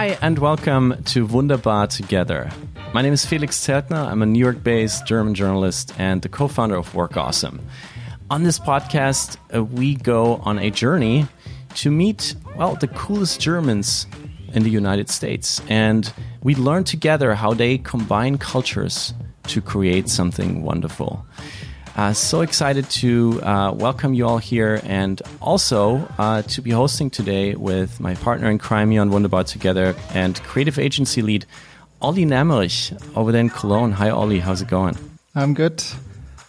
Hi, and welcome to Wunderbar Together. My name is Felix Zeltner. I'm a New York based German journalist and the co founder of Work Awesome. On this podcast, uh, we go on a journey to meet, well, the coolest Germans in the United States. And we learn together how they combine cultures to create something wonderful. Uh, so excited to uh, welcome you all here and also uh, to be hosting today with my partner in crime on Wunderbar Together and creative agency lead Olli Nemmerich over there in Cologne. Hi, Olli. How's it going? I'm good.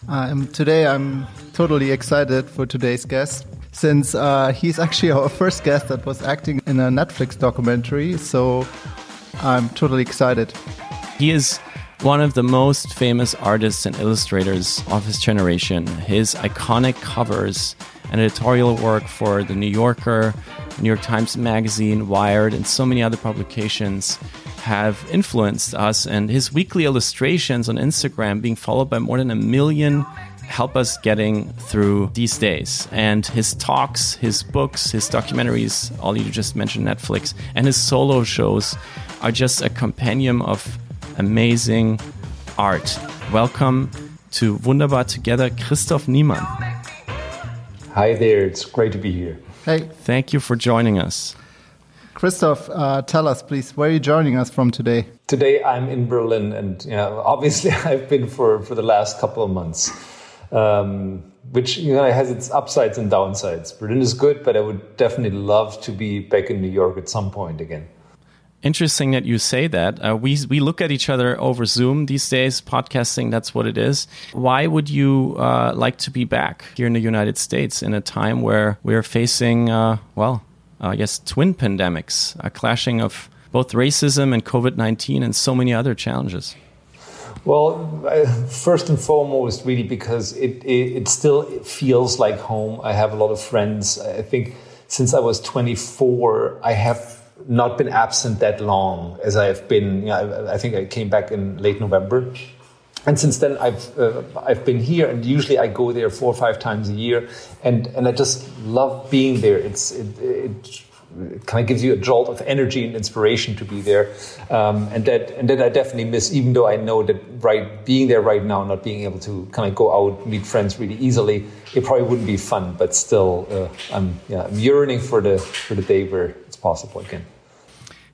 Um, today, I'm totally excited for today's guest since uh, he's actually our first guest that was acting in a Netflix documentary. So I'm totally excited. He is one of the most famous artists and illustrators of his generation. His iconic covers and editorial work for The New Yorker, New York Times Magazine, Wired, and so many other publications have influenced us. And his weekly illustrations on Instagram being followed by more than a million help us getting through these days. And his talks, his books, his documentaries, all you just mentioned Netflix, and his solo shows are just a compendium of amazing art. Welcome to Wunderbar Together, Christoph Niemann. Hi there, it's great to be here. Hey. Thank you for joining us. Christoph, uh, tell us, please, where are you joining us from today? Today I'm in Berlin, and you know, obviously I've been for, for the last couple of months, um, which you know has its upsides and downsides. Berlin is good, but I would definitely love to be back in New York at some point again. Interesting that you say that. Uh, we we look at each other over Zoom these days. Podcasting, that's what it is. Why would you uh, like to be back here in the United States in a time where we're facing, uh, well, I guess, twin pandemics, a clashing of both racism and COVID nineteen, and so many other challenges? Well, first and foremost, really, because it, it, it still feels like home. I have a lot of friends. I think since I was 24, I have not been absent that long as I have been. You know, I, I, think I came back in late November, and since then I've uh, I've been here, and usually I go there four or five times a year, and and I just love being there. It's it, it kind of gives you a jolt of energy and inspiration to be there, um, and that and that I definitely miss. Even though I know that right being there right now, not being able to kind of go out meet friends really easily, it probably wouldn't be fun. But still, uh, I'm yeah I'm yearning for the for the day where it's possible again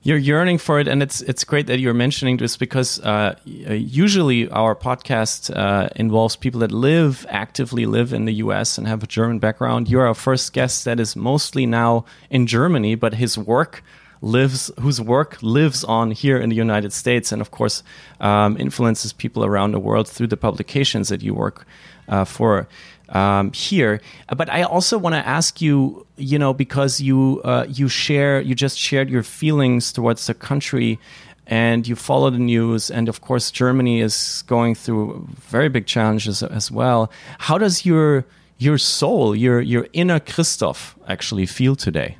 you're yearning for it, and it's it's great that you're mentioning this because uh, usually our podcast uh, involves people that live actively live in the U.S. and have a German background. You're our first guest that is mostly now in Germany, but his work lives whose work lives on here in the United States, and of course um, influences people around the world through the publications that you work uh, for um, here. But I also want to ask you, you know, because you uh, you share, you just shared your feelings towards the country, and you follow the news, and of course Germany is going through very big challenges as well. How does your your soul, your your inner Christoph, actually feel today?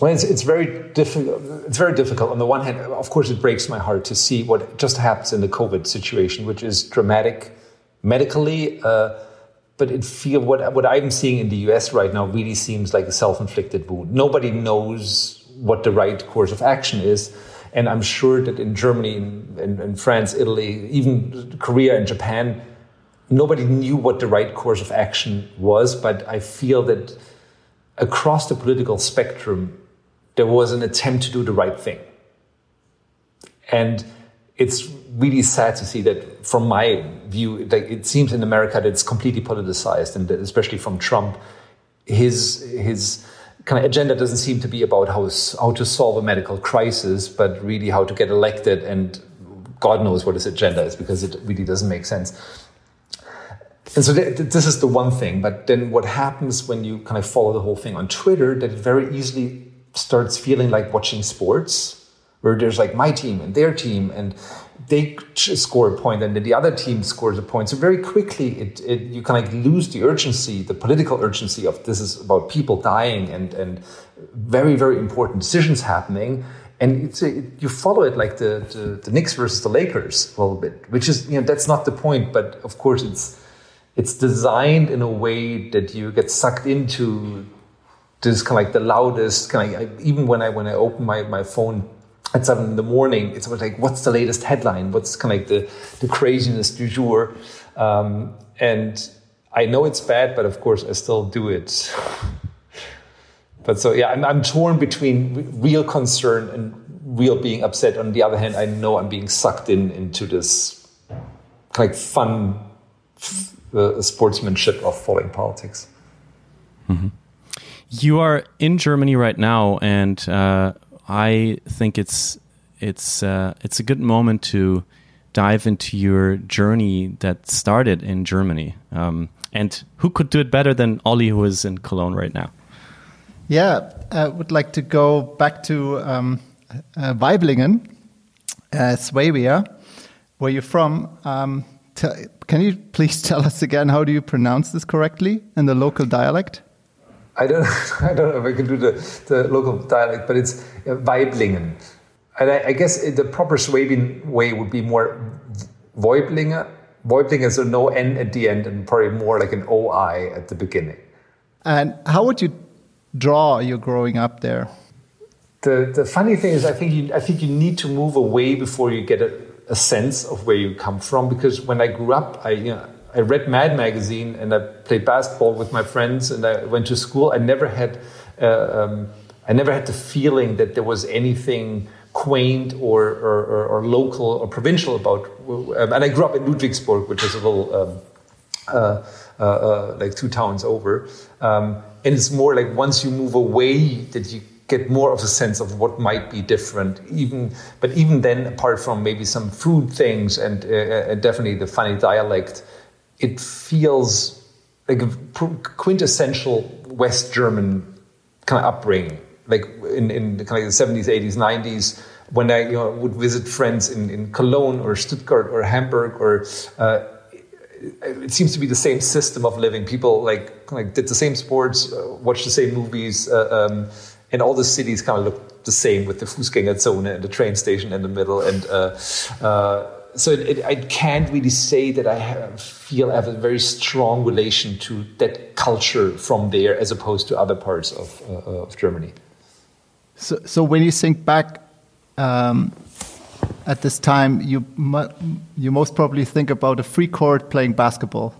Well, it's, it's very difficult. It's very difficult. On the one hand, of course, it breaks my heart to see what just happens in the COVID situation, which is dramatic medically. Uh, but it feel what what I'm seeing in the US right now really seems like a self-inflicted wound. Nobody knows what the right course of action is. And I'm sure that in Germany, in, in, in France, Italy, even Korea and Japan, nobody knew what the right course of action was. But I feel that across the political spectrum, there was an attempt to do the right thing. And it's really sad to see that from my view, like it seems in America that it's completely politicized, and especially from Trump, his his kind of agenda doesn't seem to be about how how to solve a medical crisis, but really how to get elected, and God knows what his agenda is because it really doesn't make sense. And so th this is the one thing, but then what happens when you kind of follow the whole thing on Twitter that it very easily starts feeling like watching sports where there's like my team and their team and they score a point and then the other team scores a point. So very quickly, it, it, you kind of lose the urgency, the political urgency of this is about people dying and, and very, very important decisions happening. And it's a, you follow it like the, the, the Knicks versus the Lakers a little bit, which is, you know, that's not the point. But of course, it's, it's designed in a way that you get sucked into this kind of like the loudest kind of, even when I, when I open my, my phone at seven in the morning, it's like, what's the latest headline? What's kind of like the, the craziness du jour? Um, and I know it's bad, but of course I still do it. but so, yeah, I'm, I'm torn between real concern and real being upset. On the other hand, I know I'm being sucked in into this of fun uh, sportsmanship of following politics. Mm-hmm. You are in Germany right now, and uh, I think it's it's uh, it's a good moment to dive into your journey that started in Germany. Um, and who could do it better than Ollie, who is in Cologne right now? Yeah, I would like to go back to um, uh, Waiblingen, uh, Swabia, where you're from. Um, can you please tell us again how do you pronounce this correctly in the local dialect? I don't, I don't know if I can do the, the local dialect, but it's uh, Waiblingen. And I, I guess the proper Swabian way would be more Weiblinger. Weiblinger, so no N at the end and probably more like an OI at the beginning. And how would you draw your growing up there? The, the funny thing is, I think you, I think you need to move away before you get a, a sense of where you come from. Because when I grew up, I, you know, I read Mad Magazine and I played basketball with my friends and I went to school. I never had, uh, um, I never had the feeling that there was anything quaint or, or, or, or local or provincial about. Um, and I grew up in Ludwigsburg, which is a little um, uh, uh, uh, like two towns over. Um, and it's more like once you move away that you get more of a sense of what might be different. Even, but even then, apart from maybe some food things and, uh, and definitely the funny dialect it feels like a quintessential West German kind of upbringing, like in, in the kind of the 70s, 80s, 90s, when I you know, would visit friends in, in Cologne or Stuttgart or Hamburg or uh, it seems to be the same system of living. People like like did the same sports, uh, watched the same movies, uh, um, and all the cities kind of look the same with the Fußgängerzone and the train station in the middle. And uh, uh so it, it, I can't really say that I have, feel I have a very strong relation to that culture from there as opposed to other parts of, uh, of Germany. So, so when you think back um, at this time, you you most probably think about a free court playing basketball.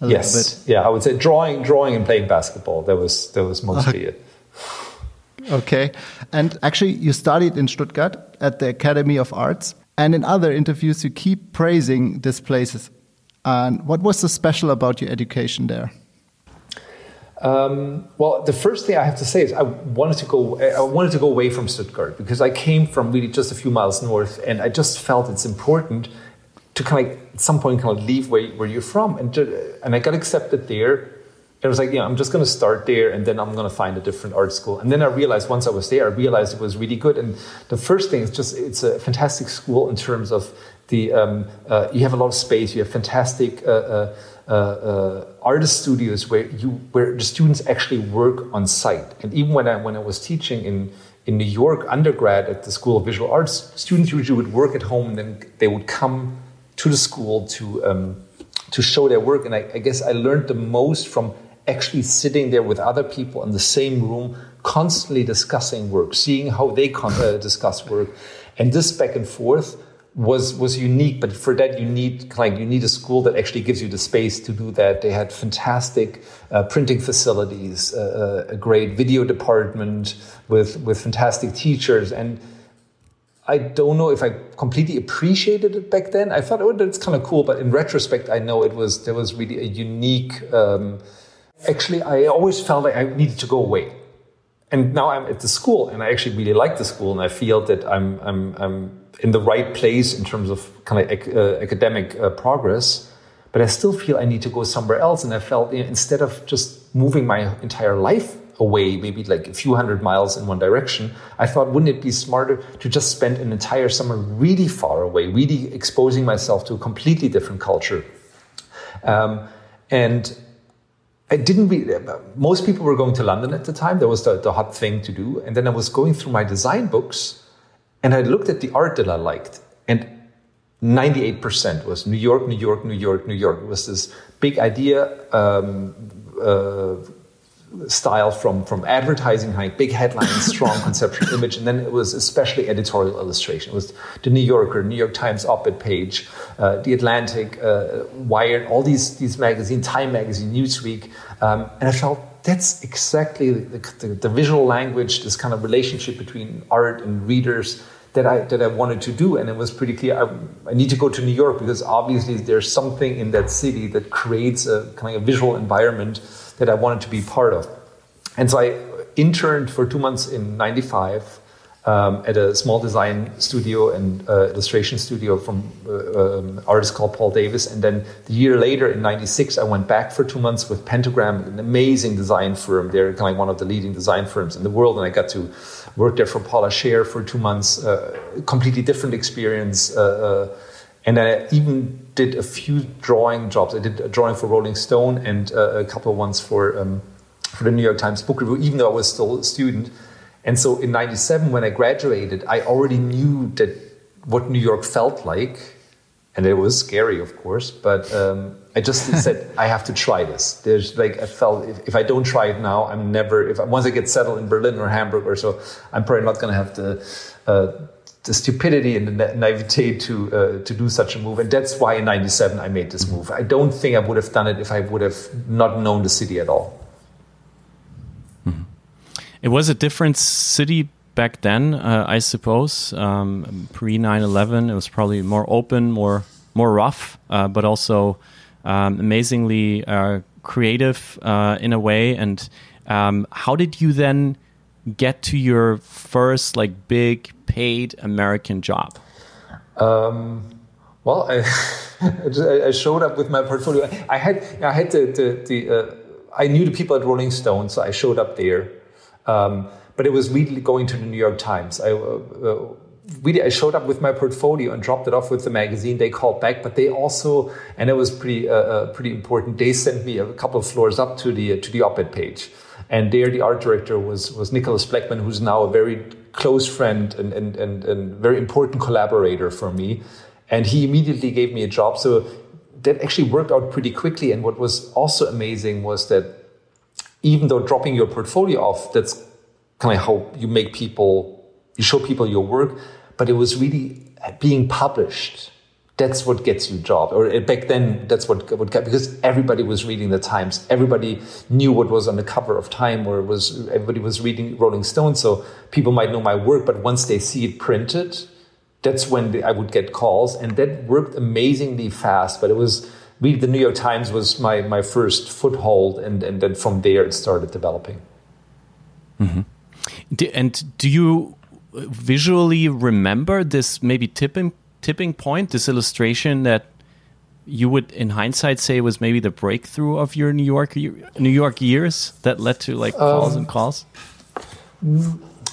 yes, yeah, I would say drawing, drawing, and playing basketball. That was that was mostly it. Okay, and actually, you studied in Stuttgart at the Academy of Arts. And in other interviews, you keep praising these places. And what was so special about your education there? Um, well, the first thing I have to say is I wanted to go. I wanted to go away from Stuttgart because I came from really just a few miles north, and I just felt it's important to kind of at some point kind of leave where, where you're from, and and I got accepted there it was like, yeah, I'm just going to start there and then I'm going to find a different art school. And then I realized once I was there, I realized it was really good. And the first thing is just, it's a fantastic school in terms of the, um, uh, you have a lot of space, you have fantastic uh, uh, uh, uh artist studios where you, where the students actually work on site. And even when I, when I was teaching in, in New York undergrad at the School of Visual Arts, students usually would work at home and then they would come to the school to, um, to show their work. And I, I guess I learned the most from actually sitting there with other people in the same room, constantly discussing work, seeing how they uh, discuss work, and this back and forth was was unique. But for that, you need like you need a school that actually gives you the space to do that. They had fantastic uh, printing facilities, uh, uh a great video department with with fantastic teachers and. I don't know if I completely appreciated it back then. I thought, oh, that's kind of cool, but in retrospect, I know it was there was really a unique um, actually, I always felt like I needed to go away. And now I'm at the school, and I actually really like the school, and I feel that I'm I'm, I'm in the right place in terms of kind of ac uh, academic uh, progress. But I still feel I need to go somewhere else, and I felt you know, instead of just moving my entire life away, maybe like a few hundred miles in one direction, I thought, wouldn't it be smarter to just spend an entire summer really far away, really exposing myself to a completely different culture? Um, and I didn't really, most people were going to London at the time. That was the, the hot thing to do. And then I was going through my design books and I looked at the art that I liked. And 98% was New York, New York, New York, New York. It was this big idea, um, uh, style from from advertising, like big headlines, strong conceptual image, and then it was especially editorial illustration. It was the New Yorker, New York Times op-ed page, uh, the Atlantic, uh, Wired, all these these magazines, Time Magazine, Newsweek, um, and I felt that's exactly the, the, the, visual language, this kind of relationship between art and readers that I that I wanted to do, and it was pretty clear. I, I, need to go to New York because obviously there's something in that city that creates a kind of a visual environment that I wanted to be part of. And so I interned for two months in '95 um, at a small design studio and uh, illustration studio from uh, um, artist called Paul Davis. And then the year later, in '96, I went back for two months with Pentagram, an amazing design firm. They're kind of one of the leading design firms in the world, and I got to work there for Paula Scher for two months, uh, completely different experience. Uh, uh, and I even did a few drawing jobs. I did a drawing for Rolling Stone and uh, a couple of ones for, um, for the New York Times Book Review, even though I was still a student. And so in 97, when I graduated, I already knew that what New York felt like. And it was scary, of course, but um, I just said I have to try this. There's like I felt if, if I don't try it now, I'm never. If once I get settled in Berlin or Hamburg or so, I'm probably not going to have the uh, the stupidity and the naivete to uh, to do such a move. And that's why in '97 I made this move. I don't think I would have done it if I would have not known the city at all. Mm-hmm. It was a different city back then, uh, I suppose. Um, Pre 9/11, it was probably more open, more more rough, uh, but also um, amazingly uh, creative uh, in a way. And um, how did you then get to your first like big paid American job? Um, well, I, I showed up with my portfolio. I had I had the the, the uh, I knew the people at Rolling Stone, so I showed up there. Um, but it was really going to the New York Times. I uh, uh, really, I showed up with my portfolio and dropped it off with the magazine. They called back, but they also, and it was pretty uh, uh, pretty important. They sent me a couple of floors up to the to the op-ed page, and there the art director was was Nicholas Blechman, who's now a very close friend and and and, and very important collaborator for me. And he immediately gave me a job. So that actually worked out pretty quickly. And what was also amazing was that even though dropping your portfolio off, that's kind of how you make people, you show people your work but it was really being published. That's what gets you a job. Or uh, back then, that's what would get because everybody was reading the Times. Everybody knew what was on the cover of Time, or was everybody was reading Rolling Stone. So people might know my work, but once they see it printed, that's when the, I would get calls, and that worked amazingly fast. But it was really the New York Times was my my first foothold, and and then from there it started developing. Mm-hmm. And do you visually remember this maybe tipping tipping point, this illustration that you would, in hindsight, say was maybe the breakthrough of your New York New York years that led to like calls um, and calls?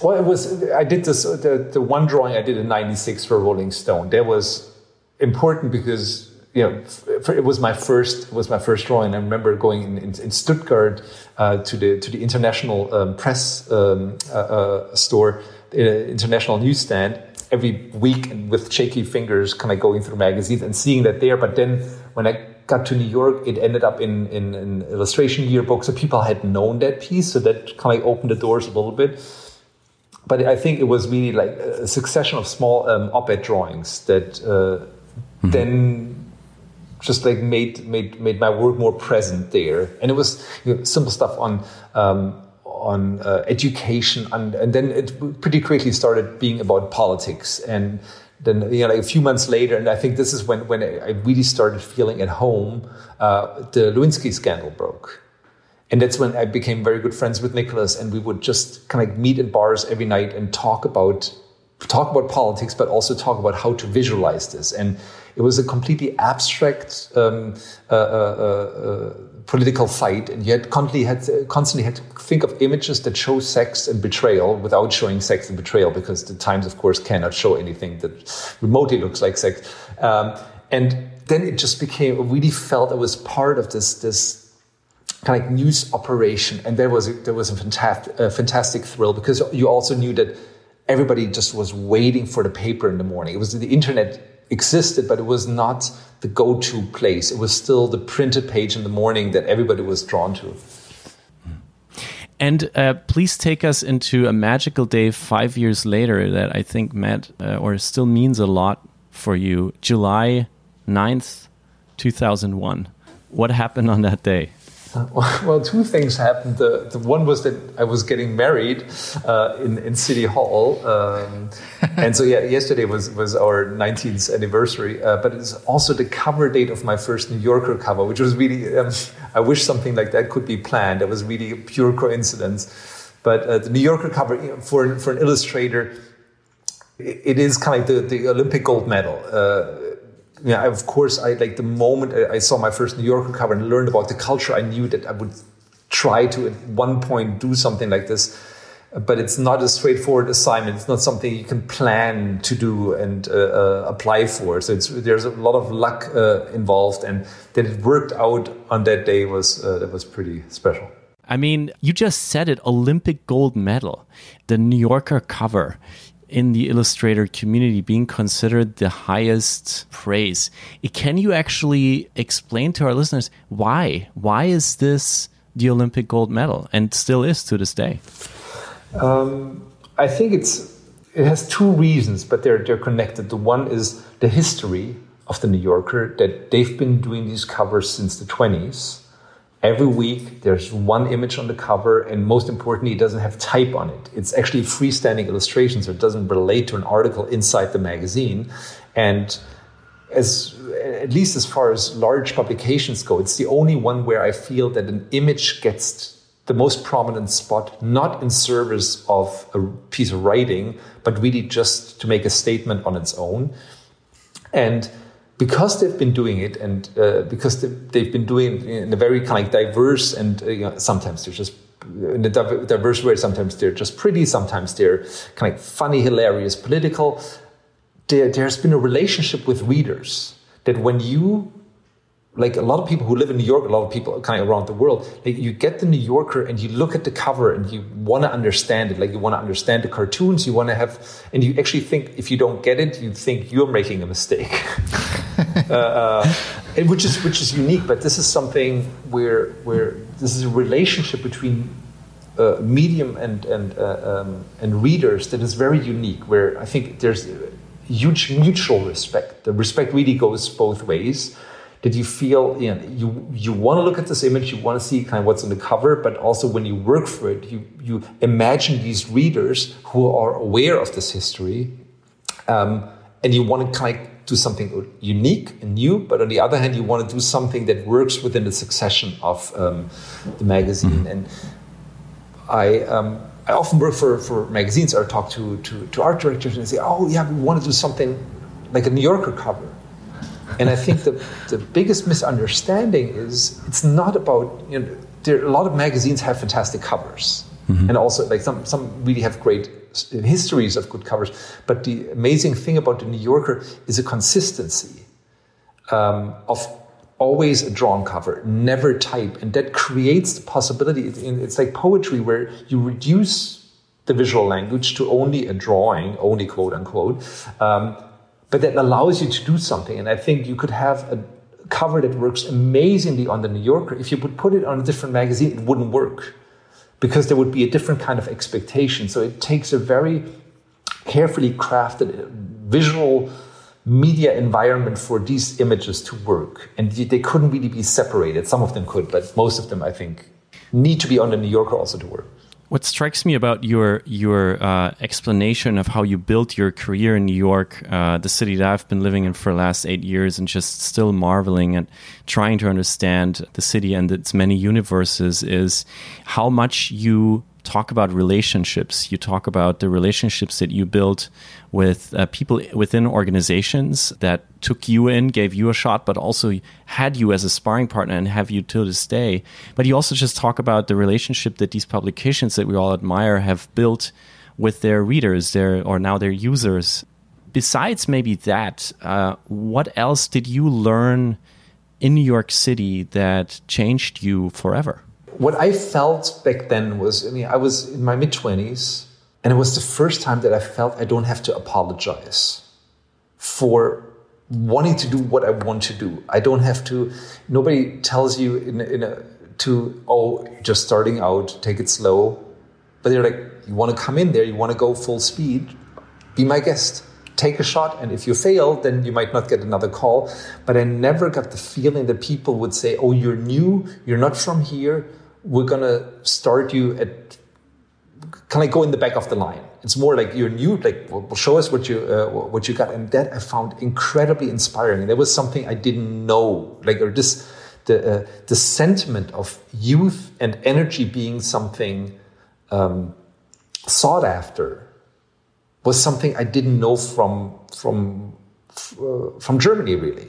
Well, it was. I did this. The, the one drawing I did in '96 for Rolling Stone. That was important because you know it was my first it was my first drawing. I remember going in, in, in Stuttgart uh, to the to the international um, press um, uh, uh, store uh, international newsstand every week with shaky fingers, kind of going through magazines and seeing that there. But then when I got to New York, it ended up in, in an illustration yearbook. So people had known that piece. So that kind of opened the doors a little bit. But I think it was really like a succession of small um, op-ed drawings that uh, mm-hmm. then just like made made made my work more present there. And it was you know, simple stuff on um, on uh, education, and, and then it pretty quickly started being about politics. And then you know, like a few months later, and I think this is when when I really started feeling at home. Uh, the Lewinsky scandal broke, and that's when I became very good friends with Nicholas, and we would just kind of meet in bars every night and talk about talk about politics, but also talk about how to visualize this. And it was a completely abstract um, uh, uh, uh political fight, and yet constantly had, constantly had to think of images that show sex and betrayal without showing sex and betrayal, because the Times, of course, cannot show anything that remotely looks like sex. Um, and then it just became, I really felt I was part of this, this kind of news operation, and there was a, there was a fantastic, a fantastic thrill because you also knew that everybody just was waiting for the paper in the morning. It was the internet existed, but it was not the go-to place. It was still the printed page in the morning that everybody was drawn to. And uh, please take us into a magical day five years later that I think meant uh, or still means a lot for you. July 9th, 2001. What happened on that day? Well, two things happened. The, the one was that I was getting married uh, in, in City Hall. Um, and so, yeah, yesterday was, was our 19th anniversary. Uh, but it's also the cover date of my first New Yorker cover, which was really, um, I wish something like that could be planned. It was really a pure coincidence. But uh, the New Yorker cover, for, for an illustrator, it is kind of like the, the Olympic gold medal. Yeah, of course, I like the moment I saw my first New Yorker cover and learned about the culture, I knew that I would try to at one point do something like this. But it's not a straightforward assignment. It's not something you can plan to do and uh, uh, apply for. So there's a lot of luck uh, involved, and that it worked out on that day was uh, that was pretty special. I mean, you just said it Olympic gold medal, the New Yorker cover in the illustrator community being considered the highest praise. Can you actually explain to our listeners why? Why is this the Olympic gold medal and still is to this day? Um, I think it's it has two reasons, but they're they're connected. The one is the history of the New Yorker that they've been doing these covers since the 20s Every week, there's one image on the cover, and most importantly, it doesn't have type on it. It's actually freestanding illustrations, so it doesn't relate to an article inside the magazine. And as at least as far as large publications go, it's the only one where I feel that an image gets the most prominent spot, not in service of a piece of writing, but really just to make a statement on its own. And because they've been doing it and uh, because they've been doing it in a very kind of diverse and uh, you know, sometimes they're just in a diverse way sometimes they're just pretty sometimes they're kind of funny hilarious political there, there's been a relationship with readers that when you like a lot of people who live in New York, a lot of people kind of around the world, like you get the New Yorker and you look at the cover and you want to understand it. Like you want to understand the cartoons, you want to have, and you actually think if you don't get it, you think you're making a mistake, uh, uh, which is which is unique. But this is something where where this is a relationship between uh, medium and and uh, um, and readers that is very unique. Where I think there's huge mutual respect. The respect really goes both ways That you feel you know, you you want to look at this image you want to see kind of what's on the cover but also when you work for it you you imagine these readers who are aware of this history um, and you want to kind of do something unique and new but on the other hand you want to do something that works within the succession of um, the magazine mm-hmm. and i um, I often work for, for magazines or talk to, to, to art directors and they say, oh, yeah, we want to do something like a New Yorker cover and I think the, the biggest misunderstanding is it's not about, you know, there, a lot of magazines have fantastic covers. Mm-hmm. And also, like some, some really have great histories of good covers. But the amazing thing about the New Yorker is a consistency um, of always a drawn cover, never type. And that creates the possibility. It's like poetry where you reduce the visual language to only a drawing, only quote unquote. Um, but that allows you to do something. And I think you could have a cover that works amazingly on the New Yorker. If you would put it on a different magazine, it wouldn't work because there would be a different kind of expectation. So it takes a very carefully crafted uh, visual media environment for these images to work. And they couldn't really be separated. Some of them could, but most of them, I think, need to be on the New Yorker also to work. What strikes me about your your uh, explanation of how you built your career in New York, uh, the city that I've been living in for the last eight years, and just still marveling and trying to understand the city and its many universes, is how much you talk about relationships. You talk about the relationships that you built with uh, people within organizations that took you in, gave you a shot, but also had you as a sparring partner and have you till this day. But you also just talk about the relationship that these publications that we all admire have built with their readers, their or now their users. Besides maybe that, uh, what else did you learn in New York City that changed you forever? What I felt back then was, I mean, I was in my mid 20s, and it was the first time that I felt I don't have to apologize for wanting to do what I want to do. I don't have to, nobody tells you in, in a, to oh just starting out take it slow. But they're like you want to come in there you want to go full speed be my guest. Take a shot and if you fail then you might not get another call. But i never got the feeling that people would say oh you're new you're not from here we're going to start you at kind of go in the back of the line. It's more like you're new like well, show us what you uh, what you got. And that i found incredibly inspiring. There was something i didn't know. Like or this the, uh, the sentiment of youth and energy being something um, sought after was something I didn't know from from uh, from Germany really.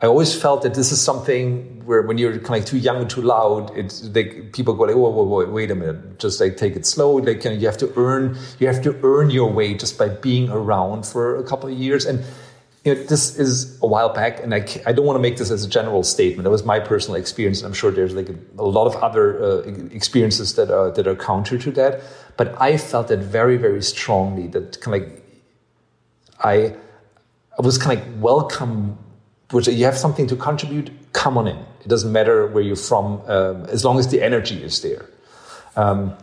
I always felt that this is something where when you're kind of too young and too loud, it's like people go like, whoa, whoa, whoa, wait a minute, just like take it slow. Like you, know, you have to earn, you have to earn your way just by being around for a couple of years. And you know, this is a while back, and I, I don't want to make this as a general statement. That was my personal experience. I'm sure there's like a, a lot of other uh, experiences that are that are counter to that. But I felt that very, very strongly. That kind of like I, I was kind of like welcome. Which you have something to contribute, come on in. It doesn't matter where you're from, um, as long as the energy is there. Um,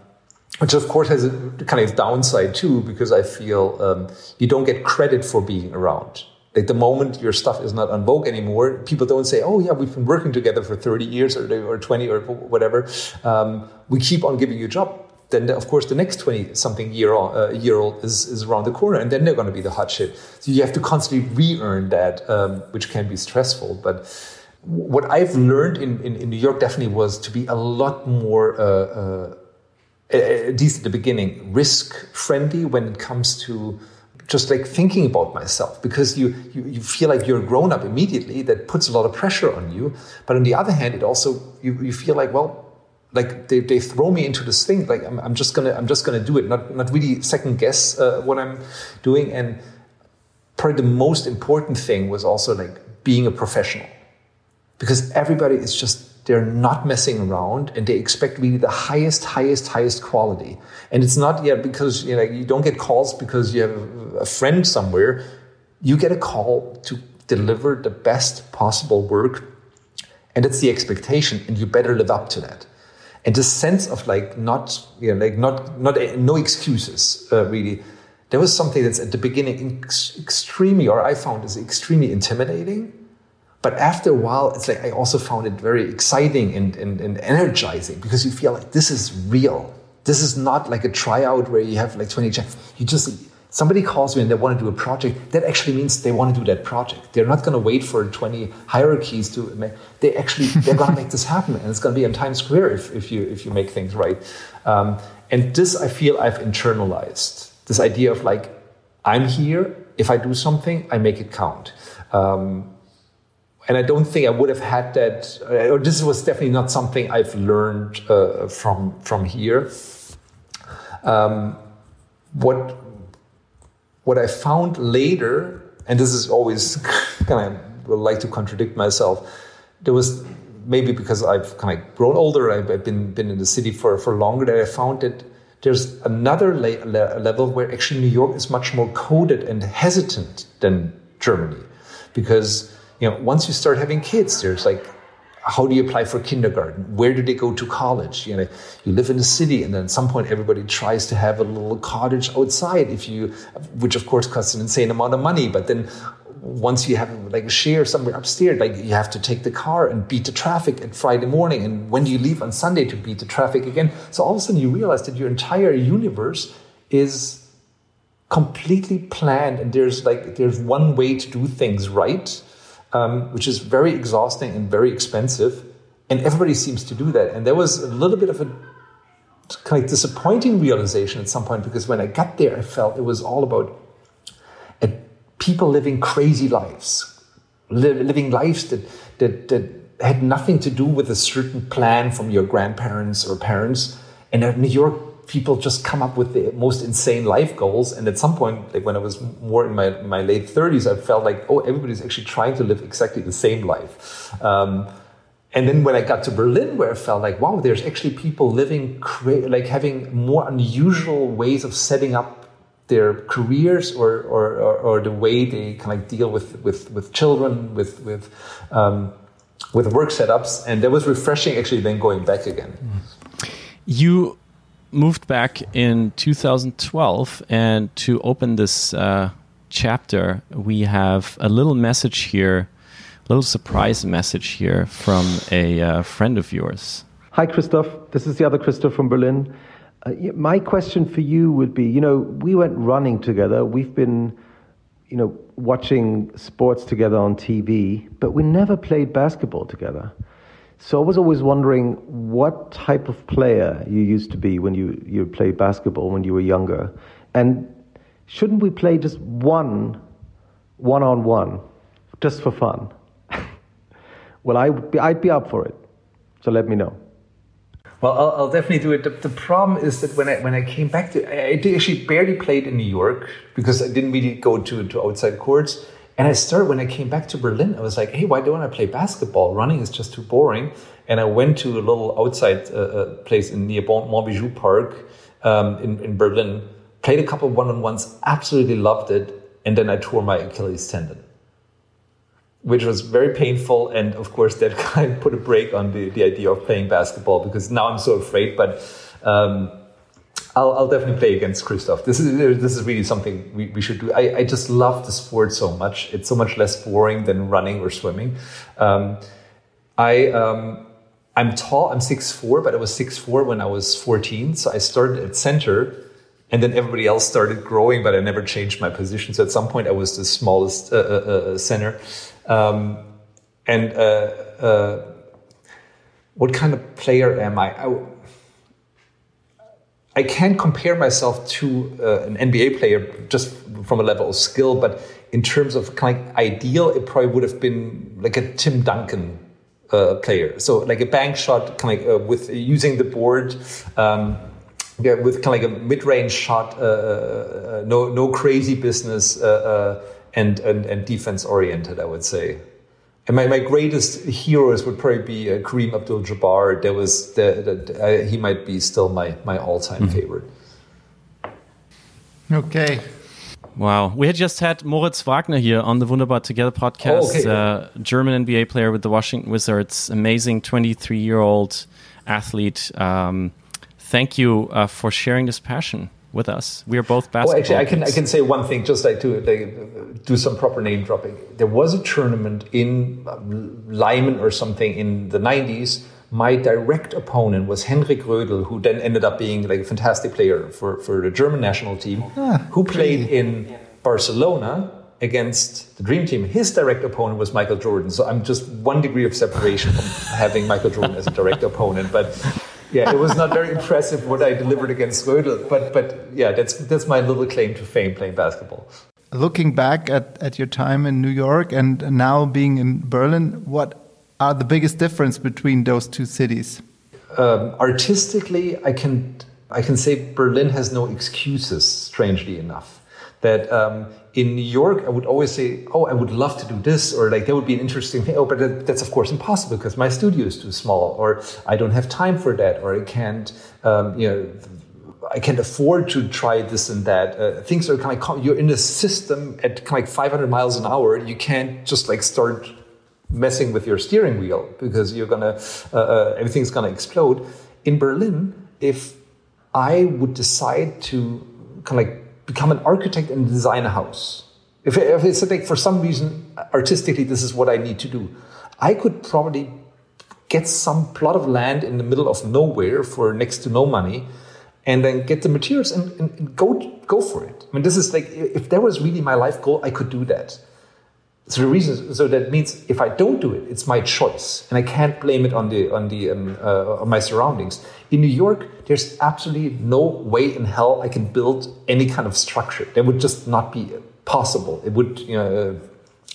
which of course has a kind of downside too, because I feel um, you don't get credit for being around. Like the moment your stuff is not on Vogue anymore, people don't say, "Oh yeah, we've been working together for 30 years or, or 20 or whatever." Um, we keep on giving you a job. Then of course the next 20 something year uh, year old is, is around the corner, and then they're going to be the hot shit. So you have to constantly re-earn that, um, which can be stressful. But what I've learned in, in, in, New York definitely was to be a lot more. Uh, uh, at least at the beginning, risk friendly when it comes to just like thinking about myself because you, you, you feel like you're grown up immediately that puts a lot of pressure on you but on the other hand it also you, you feel like well like they, they throw me into this thing like I'm, I'm just gonna i'm just gonna do it not not really second guess uh, what i'm doing and probably the most important thing was also like being a professional because everybody is just they're not messing around and they expect really the highest, highest, highest quality. And it's not yet because you know you don't get calls because you have a friend somewhere. You get a call to deliver the best possible work, and it's the expectation, and you better live up to that. And this sense of like not you know like not not no excuses uh, really. There was something that's at the beginning ex- extremely, or I found is extremely intimidating but after a while, it's like I also found it very exciting and, and, and energizing because you feel like this is real. This is not like a tryout where you have like 20 checks. You just somebody calls you and they want to do a project, that actually means they want to do that project. They're not going to wait for 20 hierarchies to make, they actually, they're going to make this happen. And it's going to be in Times Square if, if, you, if you make things right. Um, and this, I feel I've internalized this idea of like, I'm here. If I do something, I make it count. Um, and I don't think I would have had that. Uh, or this was definitely not something I've learned uh, from from here. Um, what what I found later, and this is always kind of like to contradict myself. There was maybe because I've kind of grown older, I've, I've been been in the city for for longer that I found that there's another level where actually New York is much more coded and hesitant than Germany, because you know, once you start having kids, there's like, how do you apply for kindergarten? Where do they go to college? You know, you live in a city, and then at some point, everybody tries to have a little cottage outside. If you, which of course costs an insane amount of money, but then once you have like a share somewhere upstairs, like you have to take the car and beat the traffic at Friday morning, and when do you leave on Sunday to beat the traffic again? So all of a sudden, you realize that your entire universe is completely planned, and there's like there's one way to do things right um, which is very exhausting and very expensive. And everybody seems to do that. And there was a little bit of a kind of disappointing realization at some point because when I got there, I felt it was all about uh, people living crazy lives, li living lives that, that, that had nothing to do with a certain plan from your grandparents or parents. And New York, people just come up with the most insane life goals. And at some point, like when I was more in my, my late 30s, I felt like, oh, everybody's actually trying to live exactly the same life. Um, and then when I got to Berlin, where I felt like, wow, there's actually people living, like having more unusual ways of setting up their careers or, or, or, or the way they kind of deal with, with, with children, with, with, um, with work setups, and that was refreshing. Actually, then going back again. You moved back in 2012, and to open this uh, chapter, we have a little message here, a little surprise message here from a uh, friend of yours. Hi, Christoph. This is the other Christoph from Berlin. Uh, my question for you would be you know, we went running together. We've been, you know, watching sports together on TV, but we never played basketball together. So I was always wondering what type of player you used to be when you, you played basketball when you were younger. And shouldn't we play just one one on one just for fun? well, I, I'd be up for it. So let me know. Well, I'll, I'll, definitely do it. The, the, problem is that when I when I came back to, I, I actually barely played in New York because I didn't really go to to outside courts. And I started when I came back to Berlin. I was like, hey, why don't I play basketball? Running is just too boring. And I went to a little outside uh, uh place in near Monbijou Park um, in, in Berlin, played a couple one on ones, absolutely loved it. And then I tore my Achilles tendon, which was very painful. And of course, that kind of put a break on the, the idea of playing basketball because now I'm so afraid. But um, I'll, I'll, definitely play against Christoph. This is this is really something we, we should do. I, I just love the sport so much. It's so much less boring than running or swimming. Um, I um, I'm tall. I'm six four, but I was six four when I was 14. So I started at center, and then everybody else started growing, but I never changed my position. So at some point, I was the smallest uh, uh, uh center. Um, and uh, uh, what kind of player am I? I I can't compare myself to uh, an NBA player just from a level of skill, but in terms of kind of ideal, it probably would have been like a Tim Duncan uh, player. So like a bank shot, kind of uh, with using the board, um, yeah, with kind of like a mid-range shot, uh, uh, uh, no no crazy business, and, and and defense oriented. I would say. And my, my greatest heroes would probably be uh, Kareem Abdul-Jabbar. There was the, the uh, he might be still my my all time mm favorite. Okay. Wow. We had just had Moritz Wagner here on the Wunderbar Together podcast, oh, okay. uh, German NBA player with the Washington Wizards, amazing 23 year old athlete. Um, thank you uh, for sharing this passion with us. We are both basketball. Well, actually, I can I can say one thing, just like to like, do some proper name dropping. There was a tournament in um, Lyman or something in the '90s. My direct opponent was Henrik Rödl, who then ended up being like a fantastic player for, for the German national team, ah, who played in Barcelona against the Dream Team. His direct opponent was Michael Jordan. So I'm just one degree of separation from having Michael Jordan as a direct opponent. But yeah, it was not very impressive what I delivered against Rödl, but but yeah, that's that's my little claim to fame playing basketball. Looking back at, at your time in New York and now being in Berlin, what are the biggest difference between those two cities? Um, artistically, I can I can say Berlin has no excuses. Strangely enough, that um, in New York, I would always say, "Oh, I would love to do this," or like that would be an interesting thing. Oh, but that, that's of course impossible because my studio is too small, or I don't have time for that, or I can't, um, you know. I can't afford to try this and that. Uh, things are kind of you're in a system at kind of like 500 miles an hour. You can't just like start messing with your steering wheel because you're gonna uh, uh, everything's gonna explode. In Berlin, if I would decide to kind of like become an architect and design a house. If, if it's like for some reason, artistically, this is what I need to do, I could probably get some plot of land in the middle of nowhere for next to no money and then get the materials and, and, and go go for it. I mean, this is like if that was really my life goal, I could do that. So the reason, so that means if I don't do it, it's my choice, and I can't blame it on the on the um, uh, on my surroundings. In New York, there's absolutely no way in hell I can build any kind of structure. That would just not be possible. It would, you know,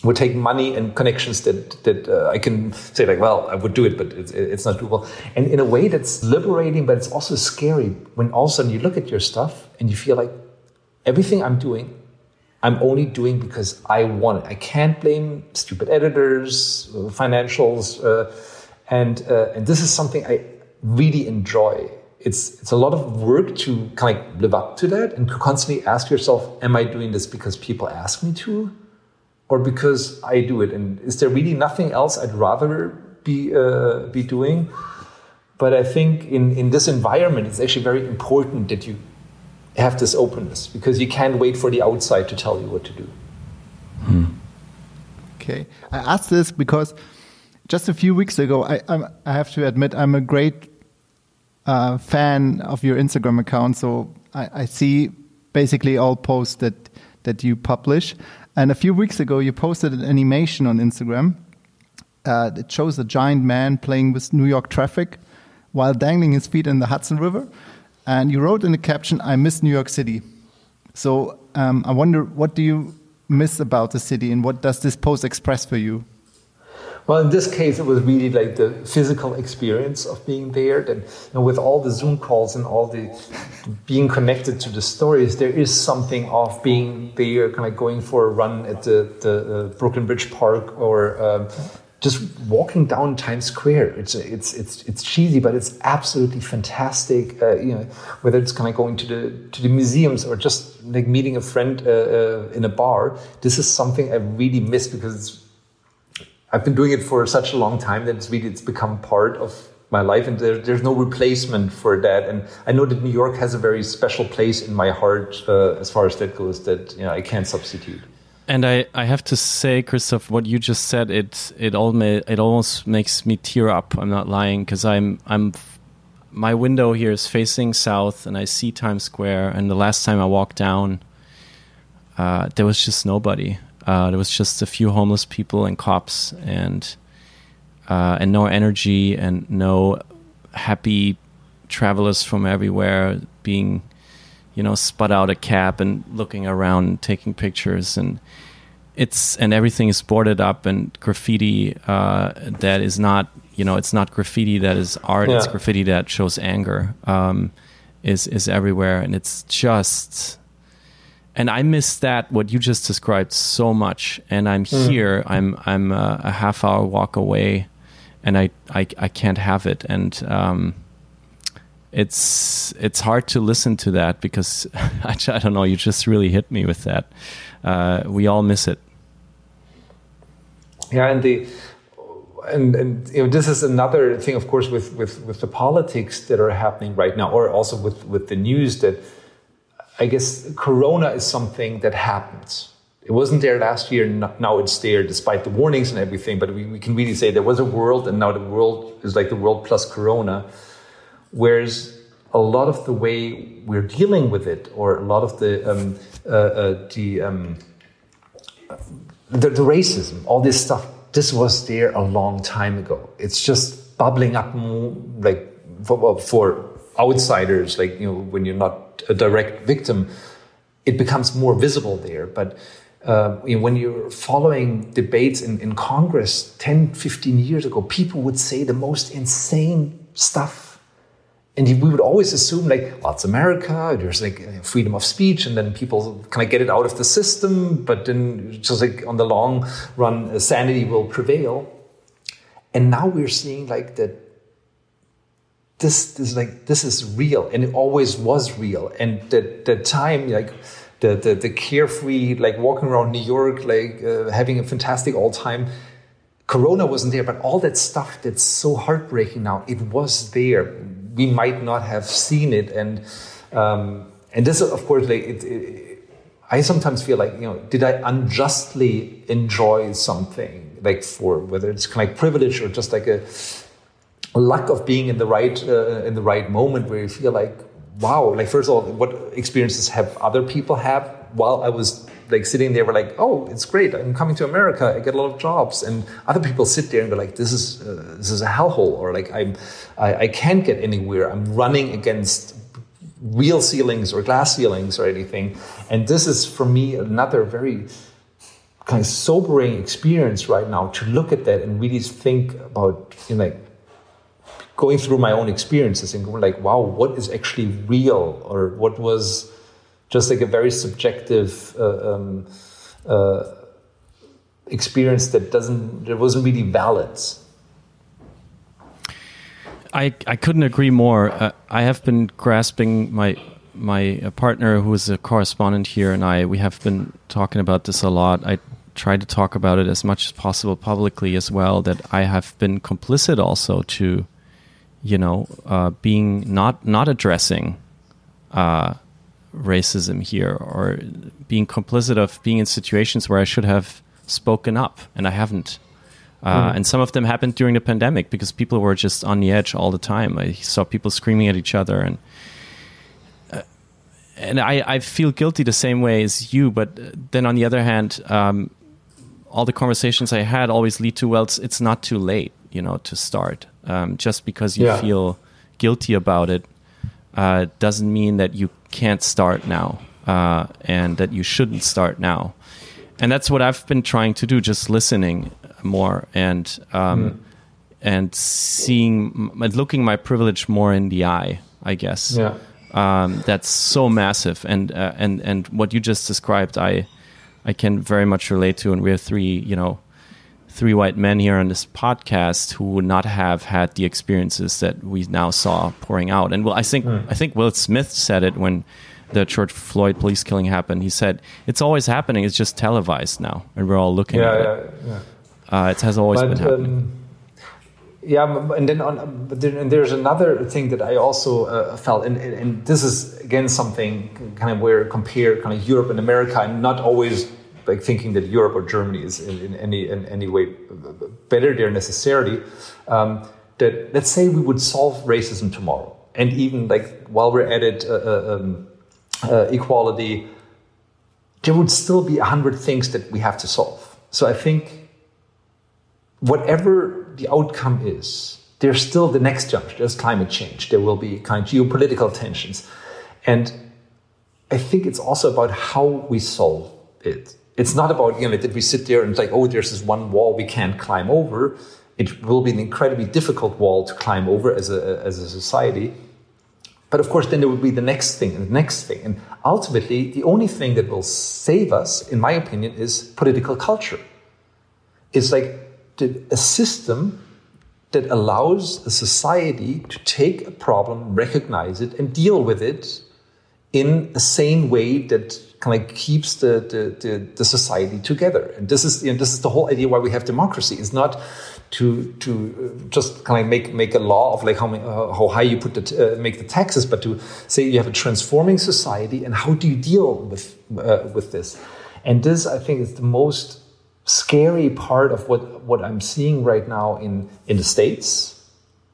would take money and connections that that uh, I can say like, well, I would do it, but it's it's not doable. And in a way, that's liberating, but it's also scary when all of a sudden you look at your stuff and you feel like everything I'm doing I'm only doing because I want it. I can't blame stupid editors, uh, financials, uh, and uh, and this is something I really enjoy. It's it's a lot of work to kind of live up to that and to constantly ask yourself, am I doing this because people ask me to, or because I do it? And is there really nothing else I'd rather be uh, be doing. But I think in, in this environment, it's actually very important that you have this openness because you can't wait for the outside to tell you what to do. Hmm. Okay, I ask this because just a few weeks ago, I, I'm, i have to admit I'm a great uh, fan of your Instagram account. So I, I, see basically all posts that that you publish. And a few weeks ago, you posted an animation on Instagram uh, that shows a giant man playing with New York traffic while dangling his feet in the Hudson River. And you wrote in the caption, I miss New York City. So um, I wonder, what do you miss about the city and what does this post express for you? Well, in this case, it was really like the physical experience of being there. And with all the Zoom calls and all the being connected to the stories, there is something of being there, kind of going for a run at the, the uh, Brooklyn Bridge Park or um, just walking down Times Square. It's it's it's it's cheesy, but it's absolutely fantastic. Uh, you know, whether it's kind of going to the to the museums or just like meeting a friend uh, uh, in a bar. This is something I really miss because I've been doing it for such a long time that it's really it's become part of my life, and there, there's no replacement for that. And I know that New York has a very special place in my heart uh, as far as that goes. That you know I can't substitute. And I, I have to say, Christoph, what you just said, it it all it almost makes me tear up. I'm not lying because I'm I'm my window here is facing south, and I see Times Square. And the last time I walked down, uh, there was just nobody. Uh, there was just a few homeless people and cops, and uh, and no energy and no happy travelers from everywhere being you know, sput out a cap and looking around, and taking pictures, and it's and everything is boarded up and graffiti uh, that is not, you know, it's not graffiti that is art. Yeah. It's graffiti that shows anger. Um, is is everywhere, and it's just. And I miss that what you just described so much. And I'm mm. here. I'm I'm a, a, half hour walk away, and I I, I can't have it. And um, it's it's hard to listen to that because I, I don't know. You just really hit me with that. Uh, we all miss it. Yeah, and the and and you know this is another thing, of course, with with with the politics that are happening right now, or also with with the news that I guess Corona is something that happens. It wasn't there last year, now it's there, despite the warnings and everything. But we, we can really say there was a world, and now the world is like the world plus Corona Whereas a lot of the way we're dealing with it, or a lot of the um, uh, uh, the, um, the, the racism, all this stuff, this was there a long time ago. It's just bubbling up, like for, for outsiders, like you know, when you're not a direct victim, it becomes more visible there. But uh, when you're following debates in, in Congress 10, 15 years ago, people would say the most insane stuff and we would always assume like well it's america there's like freedom of speech and then people kind of get it out of the system but then just like on the long run sanity will prevail. And now we're seeing like that this is like this is real and it always was real. And that the time like the, the the carefree like walking around new york like uh, having a fantastic all time corona wasn't there but all that stuff that's so heartbreaking now it was there we might not have seen it. And um, and this, of course, like it, it, I sometimes feel like you know, did I unjustly enjoy something like for whether it's kind of like privilege or just like a luck of being in the right uh, in the right moment where you feel like wow like first of all what experiences have other people have while i was like sitting there, we're like, oh, it's great. I'm coming to America. I get a lot of jobs. And other people sit there and go like, this is uh, this is a hellhole, or like I'm I, I can't get anywhere. I'm running against real ceilings or glass ceilings or anything. And this is for me another very kind of sobering experience right now to look at that and really think about you know, like going through my own experiences and going like, wow, what is actually real or what was just like a very subjective uh, um, uh, experience that doesn't that wasn't really valid. I I couldn't agree more. Uh, I have been grasping my my partner who is a correspondent here and I we have been talking about this a lot. I try to talk about it as much as possible publicly as well. That I have been complicit also to, you know, uh, being not not addressing uh, racism here or being complicit of being in situations where I should have spoken up and I haven't. Uh, mm. And some of them happened during the pandemic because people were just on the edge all the time. I saw people screaming at each other, and uh, and I, I feel guilty the same way as you. But then on the other hand, um, all the conversations I had always lead to well, it's, it's not too late, you know, to start. Um, just because you yeah. feel guilty about it uh, doesn't mean that you can't start now uh, and that you shouldn't start now. And that's what I've been trying to do, just listening more and um, mm. and seeing, looking my privilege more in the eye. I guess. Yeah. Um, that's so massive, and uh, and and what you just described, I I can very much relate to. And we're three, you know, three white men here on this podcast who would not have had the experiences that we now saw pouring out. And well, I think mm. I think Will Smith said it when the George Floyd police killing happened. He said it's always happening. It's just televised now, and we're all looking yeah, at yeah, it. Yeah. Uh, it has always but, been happening. Um, yeah, and then on, but then, and there's another thing that I also uh, felt, and, and, this is again something kind of where compare kind of Europe and America, and not always like thinking that Europe or Germany is in, in any in any way better there necessarily. Um, that let's say we would solve racism tomorrow, and even like while we're at it, uh, uh um, uh, equality, there would still be a hundred things that we have to solve. So I think whatever the outcome is, there's still the next jump. There's climate change. There will be kind of geopolitical tensions. And I think it's also about how we solve it. It's not about, you know, that we sit there and like, oh, there's this one wall we can't climb over. It will be an incredibly difficult wall to climb over as a, as a society. But of course, then there will be the next thing and the next thing. And ultimately, the only thing that will save us, in my opinion, is political culture. It's like a system that allows a society to take a problem, recognize it, and deal with it in a sane way that kind of keeps the, the, the, the society together. And this is, you know, this is the whole idea why we have democracy. It's not to to just kind of make make a law of like how uh, how high you put the uh, make the taxes, but to say you have a transforming society and how do you deal with uh, with this. And this, I think, is the most scary part of what, what I'm seeing right now in, in the States,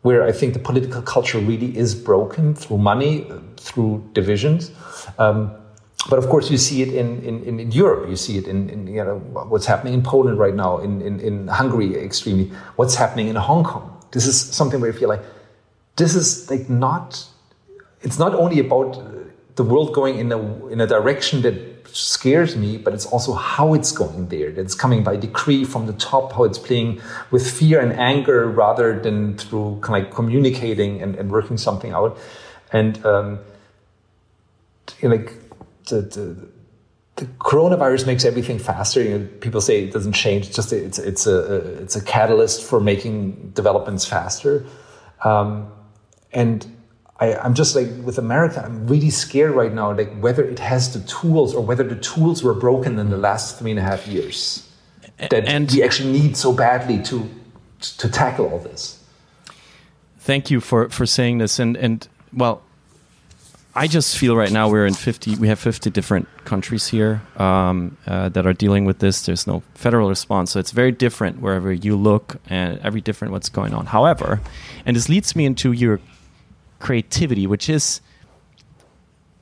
where I think the political culture really is broken through money, through divisions. Um, but of course, you see it in, in, in Europe. You see it in, in, you know what's happening in Poland right now, in, in, in Hungary extremely. What's happening in Hong Kong? This is something where you feel like this is like not. It's not only about the world going in a in a direction that scares me, but it's also how it's going there. It's coming by decree from the top, how it's playing with fear and anger rather than through kind of like communicating and, and working something out. And um, you know, like the, the, the coronavirus makes everything faster. You know, people say it doesn't change. It's just a, it's it's a it's a catalyst for making developments faster. Um, and I, am just like with America, I'm really scared right now, like whether it has the tools or whether the tools were broken in the last three and a half years that and we actually need so badly to to tackle all this. Thank you for for saying this, and and well, I just feel right now we're in 50, we have 50 different countries here um, uh, that are dealing with this. There's no federal response. So it's very different wherever you look and every different what's going on. However, and this leads me into your creativity, which is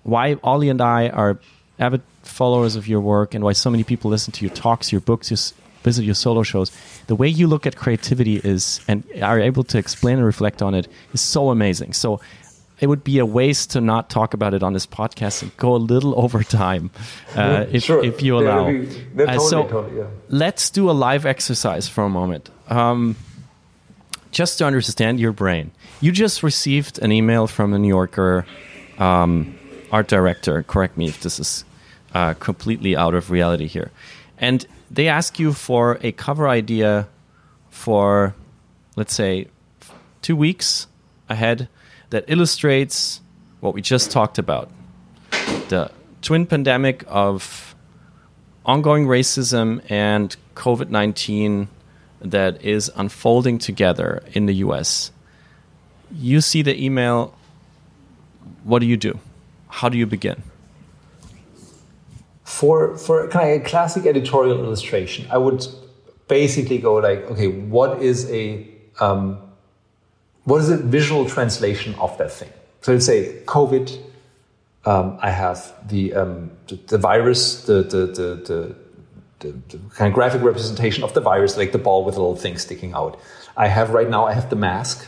why Ollie and I are avid followers of your work and why so many people listen to your talks, your books, your, visit your solo shows. The way you look at creativity is and are able to explain and reflect on it is so amazing. So it would be a waste to not talk about it on this podcast and go a little over time uh, if, sure. if you allow. Be, uh, totally, so totally, yeah. let's do a live exercise for a moment. Um, just to understand your brain. You just received an email from a New Yorker um, art director. Correct me if this is uh, completely out of reality here. And they ask you for a cover idea for, let's say, two weeks ahead that illustrates what we just talked about the twin pandemic of ongoing racism and COVID 19 that is unfolding together in the US. You see the email, what do you do? How do you begin? For, for kind of a classic editorial illustration, I would basically go like, okay, what is a um, what is a visual translation of that thing? So let's say COVID. Um, I have the, um, the, the virus, the the, the the, the kind of graphic representation of the virus, like the ball with a little thing sticking out. I have right now. I have the mask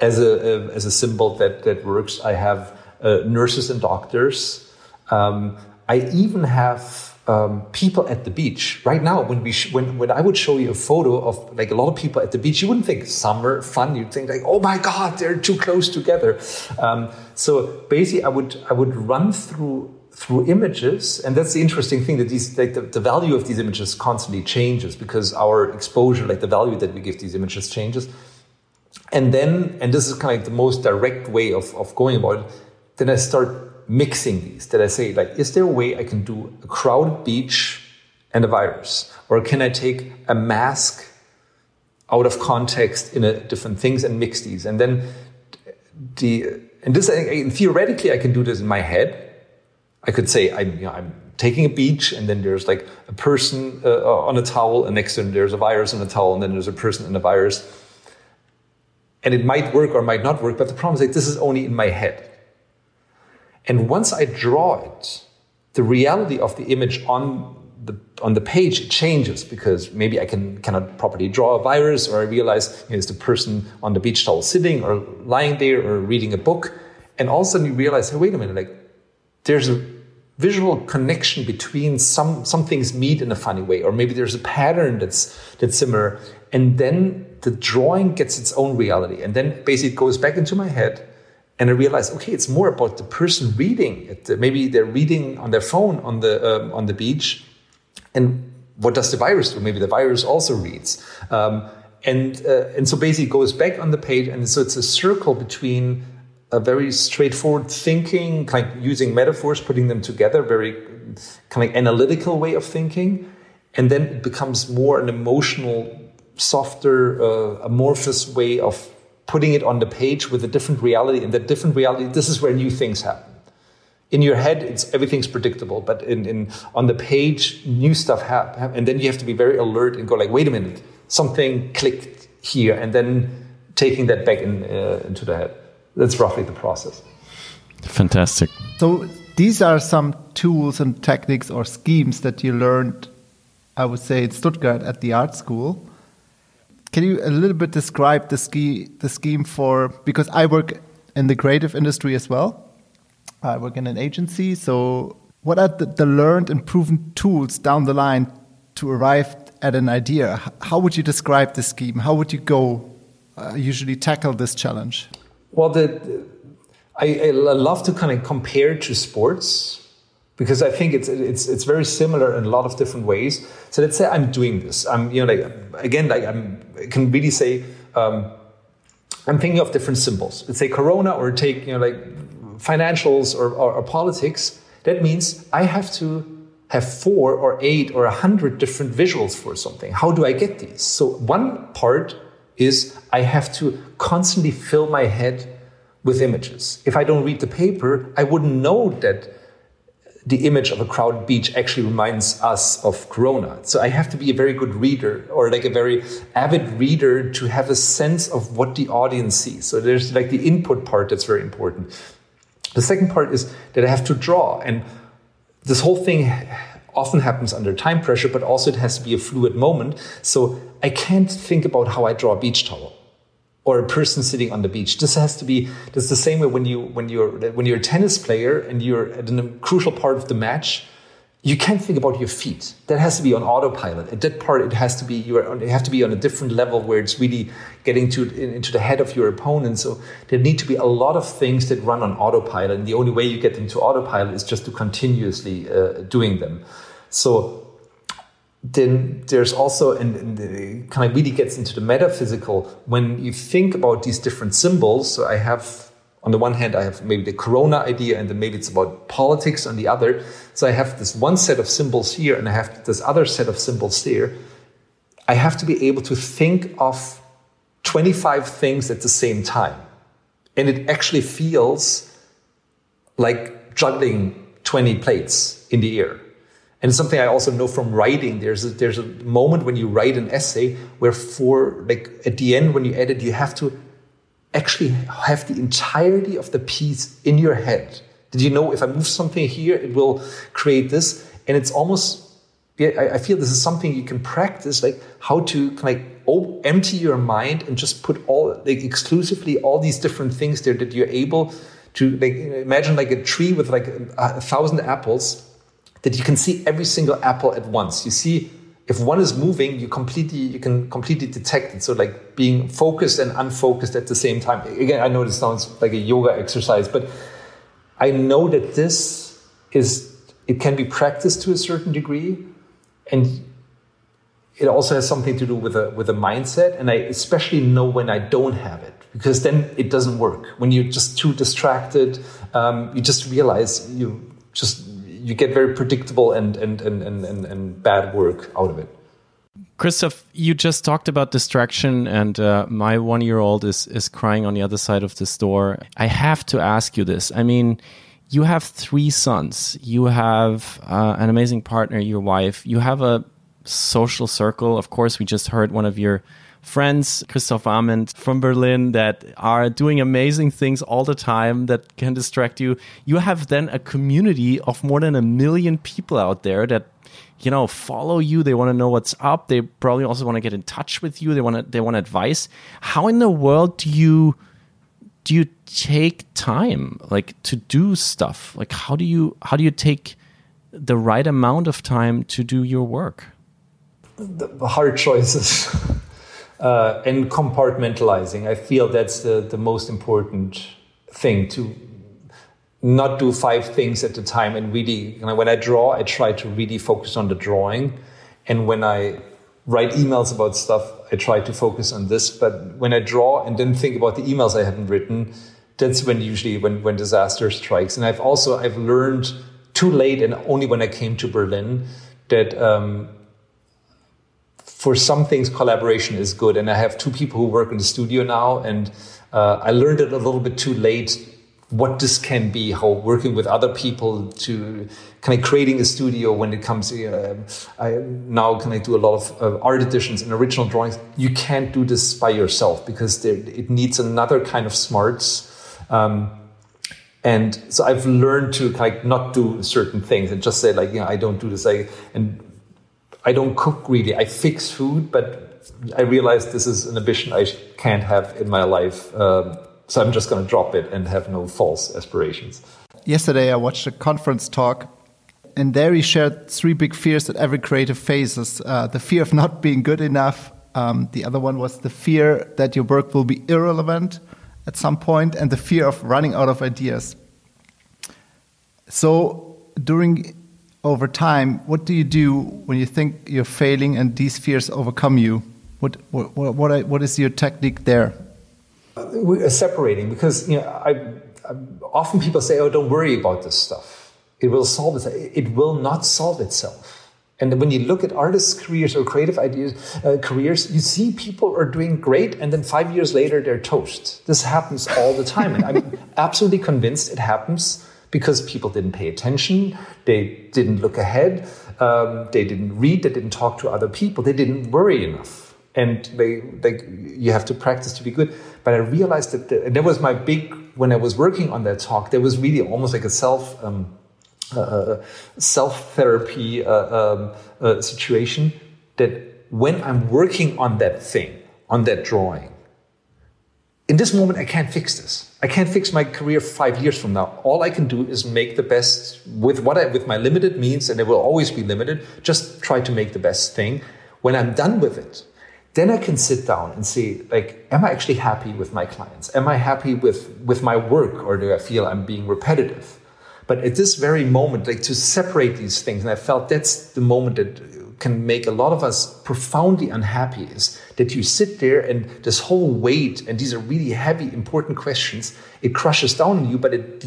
as a, a as a symbol that that works. I have uh, nurses and doctors. Um, I even have um, people at the beach right now when we when when I would show you a photo of like a lot of people at the beach you wouldn't think summer fun you'd think like oh my god they're too close together um, so basically I would I would run through through images and that's the interesting thing that these like the, the value of these images constantly changes because our exposure like the value that we give these images changes and then and this is kind of like the most direct way of, of going about it then I start mixing these that I say, like, is there a way I can do a crowded beach and a virus? Or can I take a mask out of context in a different things and mix these? And then the, and this, and theoretically, I can do this in my head. I could say, I'm, you know, I'm taking a beach and then there's like a person uh, on a towel and next to him there's a virus on a towel and then there's a person and a virus. And it might work or might not work, but the problem is this is only in my head. And once I draw it, the reality of the image on the on the page changes because maybe I can cannot properly draw a virus, or I realize you know, it's the person on the beach towel sitting or lying there or reading a book, and all of a sudden you realize, hey, wait a minute, like there's a visual connection between some some things meet in a funny way, or maybe there's a pattern that's that's similar, and then the drawing gets its own reality, and then basically it goes back into my head and I realize okay, it's more about the person reading it. Maybe they're reading on their phone on the um, on the beach, and what does the virus do? Maybe the virus also reads, um, and uh, and so basically it goes back on the page, and so it's a circle between a very straightforward thinking, of using metaphors, putting them together, very kind of analytical way of thinking, and then it becomes more an emotional, softer, uh, amorphous way of putting it on the page with a different reality. And that different reality this is where new things happen. In your head it's everything's predictable but in, in on the page new stuff happen and then you have to be very alert and go like wait a minute. Something clicked here and then taking that back in, uh, into the head that's roughly the process fantastic so these are some tools and techniques or schemes that you learned i would say in stuttgart at the art school can you a little bit describe the ski the scheme for because I work in the creative industry as well. I work in an agency, so what are the, the learned and proven tools down the line to arrive at an idea? How would you describe the scheme? How would you go uh, usually tackle this challenge? Well, the, I, I love to kind of compare to sports because I think it's it's it's very similar in a lot of different ways. So let's say I'm doing this. I'm you know like again like I'm I can really say um, I'm thinking of different symbols. Let's say Corona or take you know like financials or, or, or politics. That means I have to have four or eight or a hundred different visuals for something. How do I get these? So one part is I have to constantly fill my head with images. If I don't read the paper, I wouldn't know that the image of a crowded beach actually reminds us of Corona. So I have to be a very good reader or like a very avid reader to have a sense of what the audience sees. So there's like the input part that's very important. The second part is that I have to draw. And this whole thing often happens under time pressure, but also it has to be a fluid moment. So I can't think about how I draw a beach towel or a person sitting on the beach. This has to be. This is the same way when you when you're when you're a tennis player and you're at a crucial part of the match. You can't think about your feet. That has to be on autopilot. At that part, it has to be you have to be on a different level where it's really getting to into the head of your opponent. So there need to be a lot of things that run on autopilot, and the only way you get into autopilot is just to continuously uh, doing them. So then there's also, and, and it kind of really gets into the metaphysical when you think about these different symbols. So I have on the one hand, I have maybe the Corona idea, and then maybe it's about politics on the other. So I have this one set of symbols here, and I have this other set of symbols there. I have to be able to think of 25 things at the same time. And it actually feels like juggling 20 plates in the air. And it's something I also know from writing. There's a, there's a moment when you write an essay where for like at the end, when you edit, you have to actually have the entirety of the piece in your head. Did you know if I move something here, it will create this? And it's almost, I feel this is something you can practice, like how to like empty your mind and just put all, like exclusively all these different things there that you're able to, like, imagine like a tree with like a, a thousand apples that you can see every single apple at once. You see if one is moving, you completely you can completely detect it. So like being focused and unfocused at the same time. Again, I know this sounds like a yoga exercise, but I know that this is it can be practiced to a certain degree, and it also has something to do with a with a mindset. And I especially know when I don't have it because then it doesn't work. When you're just too distracted, um, you just realize you just you get very predictable and, and, and, and, and, bad work out of it. Christoph, you just talked about distraction, and uh, my one year old is, is crying on the other side of the store. I have to ask you this. I mean, you have three sons, you have uh, an amazing partner, your wife, you have a social circle. Of course, we just heard one of your friends, Christoph Amend from Berlin, that are doing amazing things all the time that can distract you. You have then a community of more than a million people out there that you know follow you. They want to know what's up. They probably also want to get in touch with you. They want to they want advice. How in the world do you do you take time like to do stuff? Like how do you how do you take the right amount of time to do your work? The hard choices uh, and compartmentalizing. I feel that's the, the most important thing to not do five things at a time and really, you know, when I draw, I try to really focus on the drawing. And when I write emails about stuff, I try to focus on this. But when I draw and then think about the emails I haven't written, that's when usually when, when disaster strikes. And I've also, I've learned too late and only when I came to Berlin that um, for some things, collaboration is good. And I have two people who work in the studio now, and uh, I learned it a little bit too late what this can be, how working with other people to kind of creating a studio when it comes uh, I now can I do a lot of uh, art editions and original drawings. You can't do this by yourself because there, it needs another kind of smarts. Um, and so I've learned to like not do certain things and just say like, yeah, I don't do this. I, and I don't cook really. I fix food, but I realize this is an ambition I can't have in my life. Um, so I'm just going to drop it and have no false aspirations. Yesterday, I watched a conference talk, and there he shared three big fears that every creative faces uh, the fear of not being good enough. Um, the other one was the fear that your work will be irrelevant at some point, and the fear of running out of ideas. So, during over time, what do you do when you think you're failing and these fears overcome you? What, what, what, what is your technique there? We're separating because you know, I, I, often people say, "Oh, don't worry about this stuff. It will solve itself." It will not solve itself. And when you look at artists' careers or creative ideas uh, careers, you see people are doing great, and then five years later they're toast. This happens all the time, and I'm absolutely convinced it happens because people didn't pay attention, they didn't look ahead, um, they didn't read, they didn't talk to other people, they didn't worry enough. And they, they, you have to practice to be good. But I realized that, the, and that was my big, when I was working on that talk, there was really almost like a self, um, uh, uh self therapy uh, um, uh, situation that when I'm working on that thing, on that drawing, in this moment, I can't fix this. I can't fix my career five years from now. All I can do is make the best with what I, with my limited means, and it will always be limited. Just try to make the best thing. When I'm done with it, then I can sit down and see, like, am I actually happy with my clients? Am I happy with, with my work, or do I feel I'm being repetitive? But at this very moment, like to separate these things, and I felt that's the moment that can make a lot of us profoundly unhappy is that you sit there and this whole weight and these are really heavy important questions it crushes down on you but it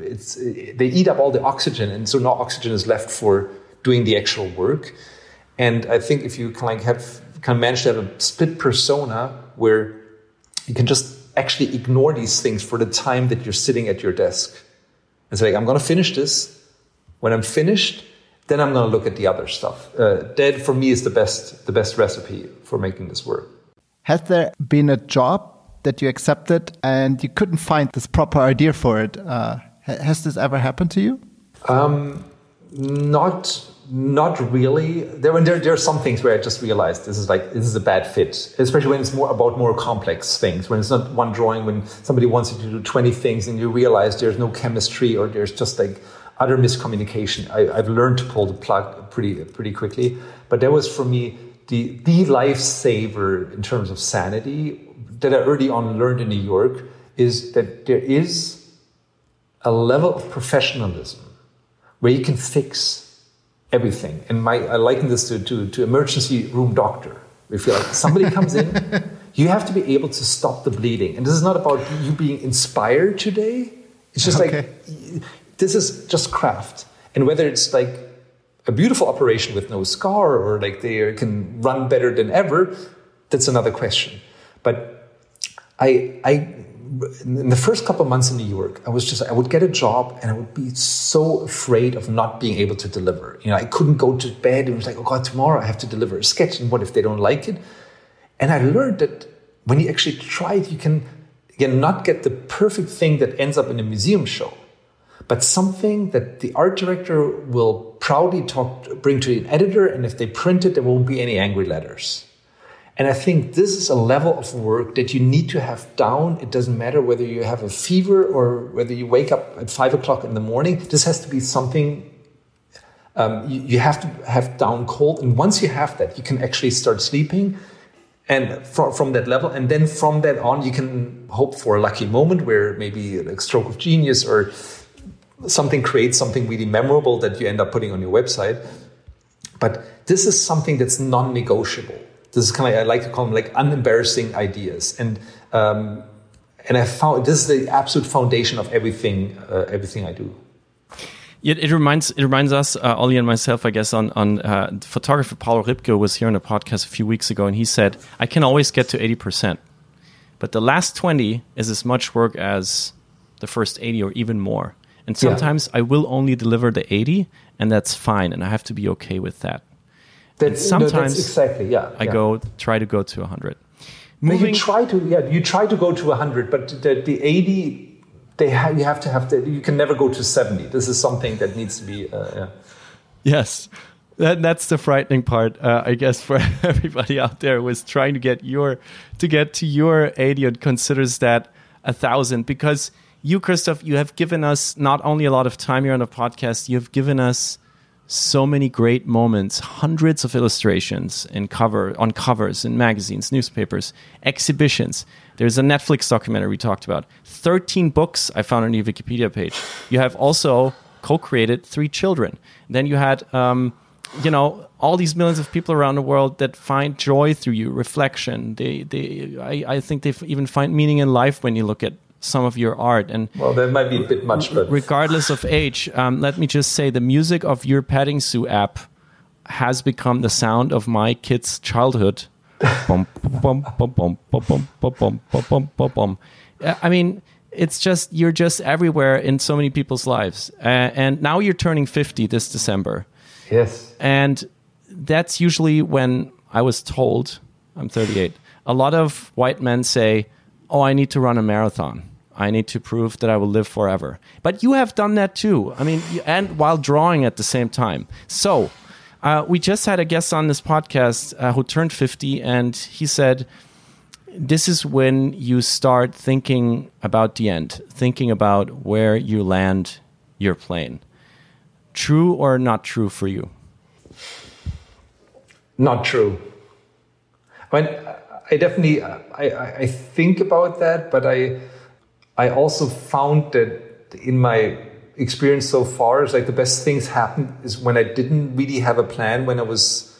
it's they eat up all the oxygen and so no oxygen is left for doing the actual work and i think if you can like have can manage to have a split persona where you can just actually ignore these things for the time that you're sitting at your desk and say, I'm going to finish this. When I'm finished, then I'm going to look at the other stuff. Uh, that for me is the best, the best recipe for making this work. Has there been a job that you accepted and you couldn't find this proper idea for it? Uh, has this ever happened to you? Um, not not really. There, there, there are some things where I just realized this is like this is a bad fit, especially when it's more about more complex things. When it's not one drawing, when somebody wants you to do twenty things, and you realize there's no chemistry or there's just like utter miscommunication. I, have learned to pull the plug pretty pretty quickly, but that was for me the the lifesaver in terms of sanity that I early on learned in New York is that there is a level of professionalism where you can fix everything. And my, I liken this to, to, to emergency room doctor. If like somebody comes in, you have to be able to stop the bleeding. And this is not about you being inspired today. It's just okay. like this is just craft. And whether it's like a beautiful operation with no scar or like they can run better than ever, that's another question. But I I in the first couple of months in New York, I was just, I would get a job and I would be so afraid of not being able to deliver. You know, I couldn't go to bed and was like, oh God, tomorrow I have to deliver a sketch. And what if they don't like it? And I learned that when you actually try it, you can, again, not get the perfect thing that ends up in a museum show, but something that the art director will proudly talk, bring to an editor. And if they print it, there won't be any angry letters. And I think this is a level of work that you need to have down. It doesn't matter whether you have a fever or whether you wake up at five o'clock in the morning. This has to be something um, you, you, have to have down cold. And once you have that, you can actually start sleeping. And from, from that level, and then from that on, you can hope for a lucky moment where maybe a stroke of genius or something creates something really memorable that you end up putting on your website. But this is something that's non negotiable this is kind of I like to call them like unembarrassing ideas, and um, and I found this is the absolute foundation of everything uh, everything I do. It, it, reminds it reminds us, uh, Ollie and myself, I guess, on on uh, photographer Paulo Ripke was here on a podcast a few weeks ago, and he said, "I can always get to eighty percent, but the last twenty is as much work as the first eighty or even more. And sometimes yeah. I will only deliver the eighty, and that's fine, and I have to be okay with that." That, sometimes no, exactly yeah. I yeah. go try to go to 100. Moving, you try to yeah you try to go to 100, but the, the 80 they ha- you have to have the, you can never go to 70. This is something that needs to be uh, yeah. Yes. That, that's the frightening part, uh, I guess, for everybody out there was trying to get your to get to your 80 and considers that a thousand because you, Christoph, you have given us not only a lot of time here on the podcast, you have given us so many great moments, hundreds of illustrations in cover on covers in magazines, newspapers, exhibitions. There's a Netflix documentary we talked about. 13 books I found on your Wikipedia page. You have also co-created three children. Then you had um, you know all these millions of people around the world that find joy through you reflection they they I, I think they even find meaning in life when you look at some of your art. And well, that might be a bit much, but regardless of age, um, let me just say the music of your petting zoo app has become the sound of my kids' childhood. I mean, it's just you're just everywhere in so many people's lives, uh, and now you're turning 50 this December. Yes, and that's usually when I was told I'm 38. A lot of white men say, "Oh, I need to run a marathon." I need to prove that I will live forever. But you have done that too. I mean, and while drawing at the same time. So, uh, we just had a guest on this podcast uh, who turned 50, and he said, This is when you start thinking about the end, thinking about where you land your plane. True or not true for you? Not true. I mean, I definitely I, I think about that, but I I also found that in my experience so far is like the best things happen is when I didn't really have a plan when I was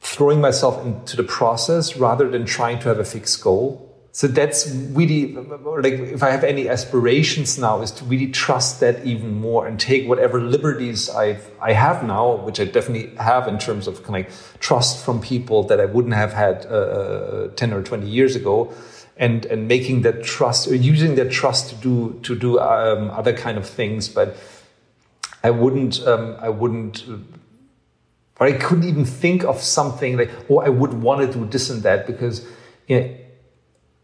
throwing myself into the process rather than trying to have a fixed goal. So that's really like if I have any aspirations now is to really trust that even more and take whatever liberties I I have now, which I definitely have in terms of kind of trust from people that I wouldn't have had uh, uh ten or twenty years ago, and and making that trust or using that trust to do to do um, other kind of things, but I wouldn't um, I wouldn't or I couldn't even think of something like, oh, I would want to do this and that because you know,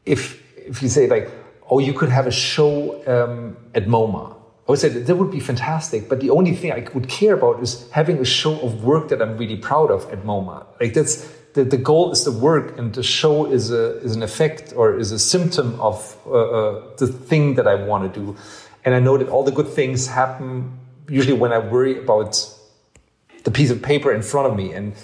if if you say like, oh, you could have a show um, at MoMA, I would say that, that would be fantastic. But the only thing I would care about is having a show of work that I'm really proud of at MoMA. Like that's the, the goal is the work, and the show is a is an effect or is a symptom of uh, uh, the thing that I want to do. And I know that all the good things happen usually when I worry about the piece of paper in front of me. And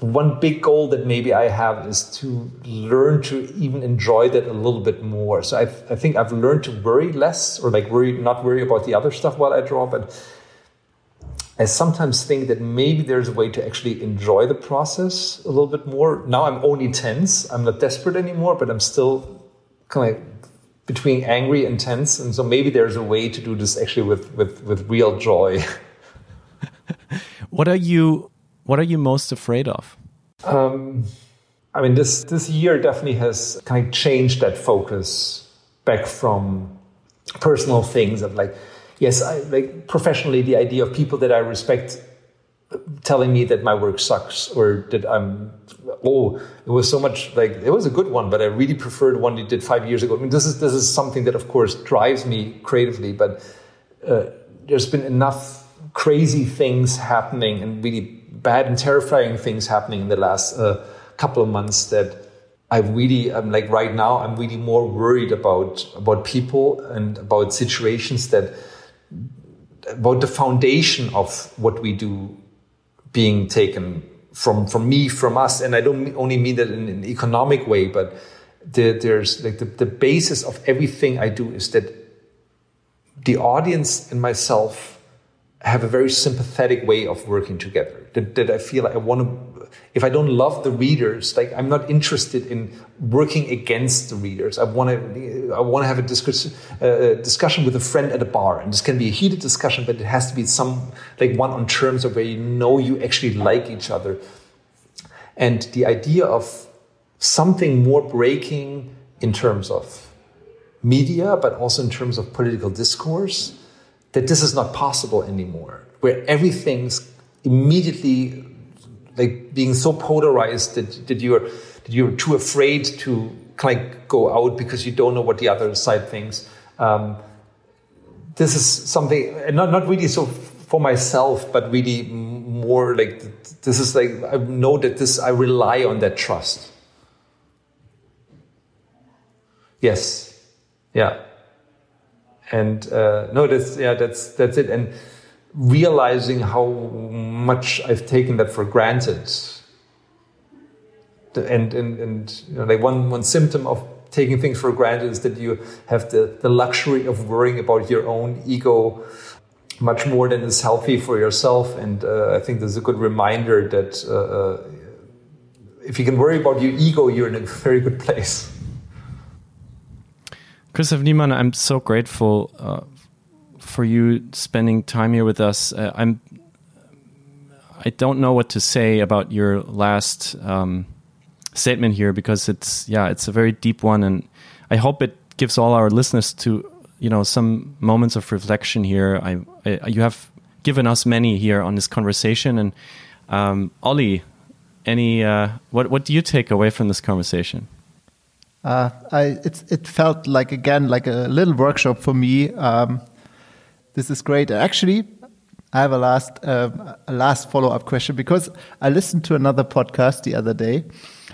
one big goal that maybe I have is to learn to even enjoy that a little bit more. So I, I think I've learned to worry less or like worry, not worry about the other stuff while I draw, but I sometimes think that maybe there's a way to actually enjoy the process a little bit more. Now I'm only tense. I'm not desperate anymore, but I'm still kind of between angry and tense. And so maybe there's a way to do this actually with, with, with real joy. What are you What are you most afraid of? Um, I mean, this this year definitely has kind of changed that focus back from personal things of like, yes, I, like professionally, the idea of people that I respect telling me that my work sucks or that I'm oh it was so much like it was a good one but I really preferred one you did five years ago. I mean this is this is something that of course drives me creatively but uh, there's been enough crazy things happening and really bad and terrifying things happening in the last uh, couple of months that I really I'm like right now I'm really more worried about about people and about situations that about the foundation of what we do being taken from from me from us and I don't only mean that in an economic way but the, there's like the, the basis of everything I do is that the audience and myself have a very sympathetic way of working together. That, that I feel like I want to, if I don't love the readers, like I'm not interested in working against the readers. I want to, I want to have a discuss, uh, discussion with a friend at a bar, and this can be a heated discussion, but it has to be some like one on terms of where you know you actually like each other. And the idea of something more breaking in terms of media, but also in terms of political discourse that this is not possible anymore, where everything's immediately like being so polarized that, that you're that you're too afraid to of go out because you don't know what the other side thinks. Um, this is something not not really so for myself, but really more like this is like I know that this I rely on that trust. Yes, yeah and uh, no, that's yeah, that's that's it. And realizing how much I've taken that for granted. And and and you know, like one one symptom of taking things for granted is that you have the the luxury of worrying about your own ego much more than is healthy for yourself. And uh, I think there's a good reminder that uh, uh if you can worry about your ego, you're in a very good place. Christoph Niemann, I'm so grateful uh, for you spending time here with us. Uh, I'm. I don't know what to say about your last um, statement here because it's yeah, it's a very deep one, and I hope it gives all our listeners to you know some moments of reflection here. I, I you have given us many here on this conversation, and um, Ollie, any uh, what what do you take away from this conversation? Uh, I it felt like again like a little workshop for me. Um, this is great. Actually, I have a last uh, a last follow up question because I listened to another podcast the other day,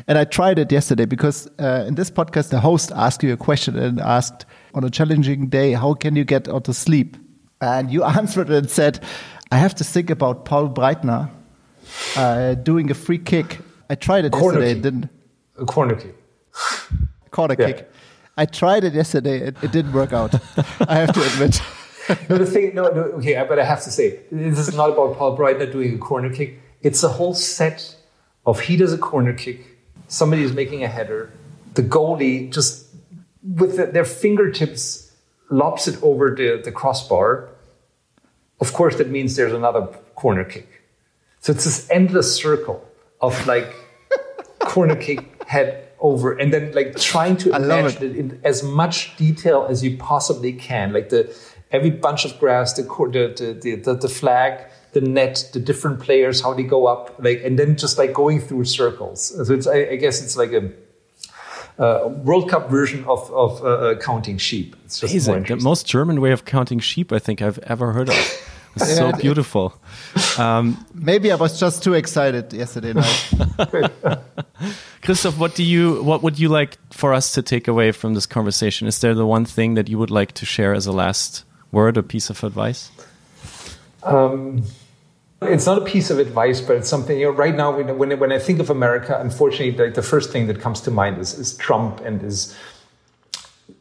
and I tried it yesterday because uh, in this podcast the host asked you a question and asked on a challenging day how can you get out of sleep, and you answered and said, I have to think about Paul Breitner uh, doing a free kick. I tried it corner yesterday. Kick. Didn't. A corner kick corner yeah. kick. I tried it yesterday. It, it didn't work out. I have to admit. No, the thing, no, no, okay, but I have to say, this is not about Paul Breitner doing a corner kick. It's a whole set of he does a corner kick, somebody is making a header, the goalie just with the, their fingertips lobs it over the, the crossbar. Of course, that means there's another corner kick. So it's this endless circle of like corner kick, head over, and then like trying to imagine it. it. in as much detail as you possibly can. Like the every bunch of grass, the the the, the, the flag, the net, the different players, how they go up, like, and then just like going through circles. So it's, I, I guess it's like a, uh, World Cup version of, of uh, uh counting sheep. It's just Amazing. The most German way of counting sheep I think I've ever heard of. It's so beautiful. Um, Maybe I was just too excited yesterday night. Christoph, what do you what would you like for us to take away from this conversation? Is there the one thing that you would like to share as a last word or piece of advice? Um, it's not a piece of advice, but it's something, you know, right now, when, when I think of America, unfortunately, the, the first thing that comes to mind is, is Trump and is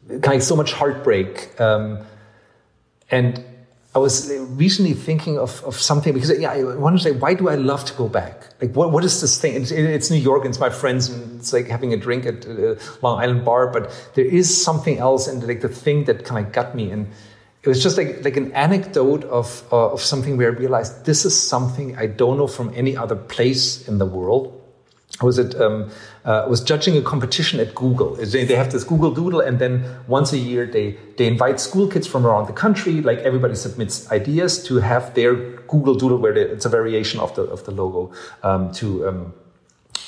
kind of so much heartbreak. Um, and I was recently thinking of, of something because yeah, I want to say, why do I love to go back? Like, what, what is this thing? It's, it's New York and it's my friends and it's like having a drink at a Long Island bar, but there is something else and like the thing that kind of got me. And it was just like like an anecdote of uh, of something where I realized this is something I don't know from any other place in the world. I was at um, uh, was judging a competition at Google. They have this Google Doodle, and then once a year they they invite school kids from around the country. Like everybody submits ideas to have their Google Doodle, where they, it's a variation of the of the logo um, to um,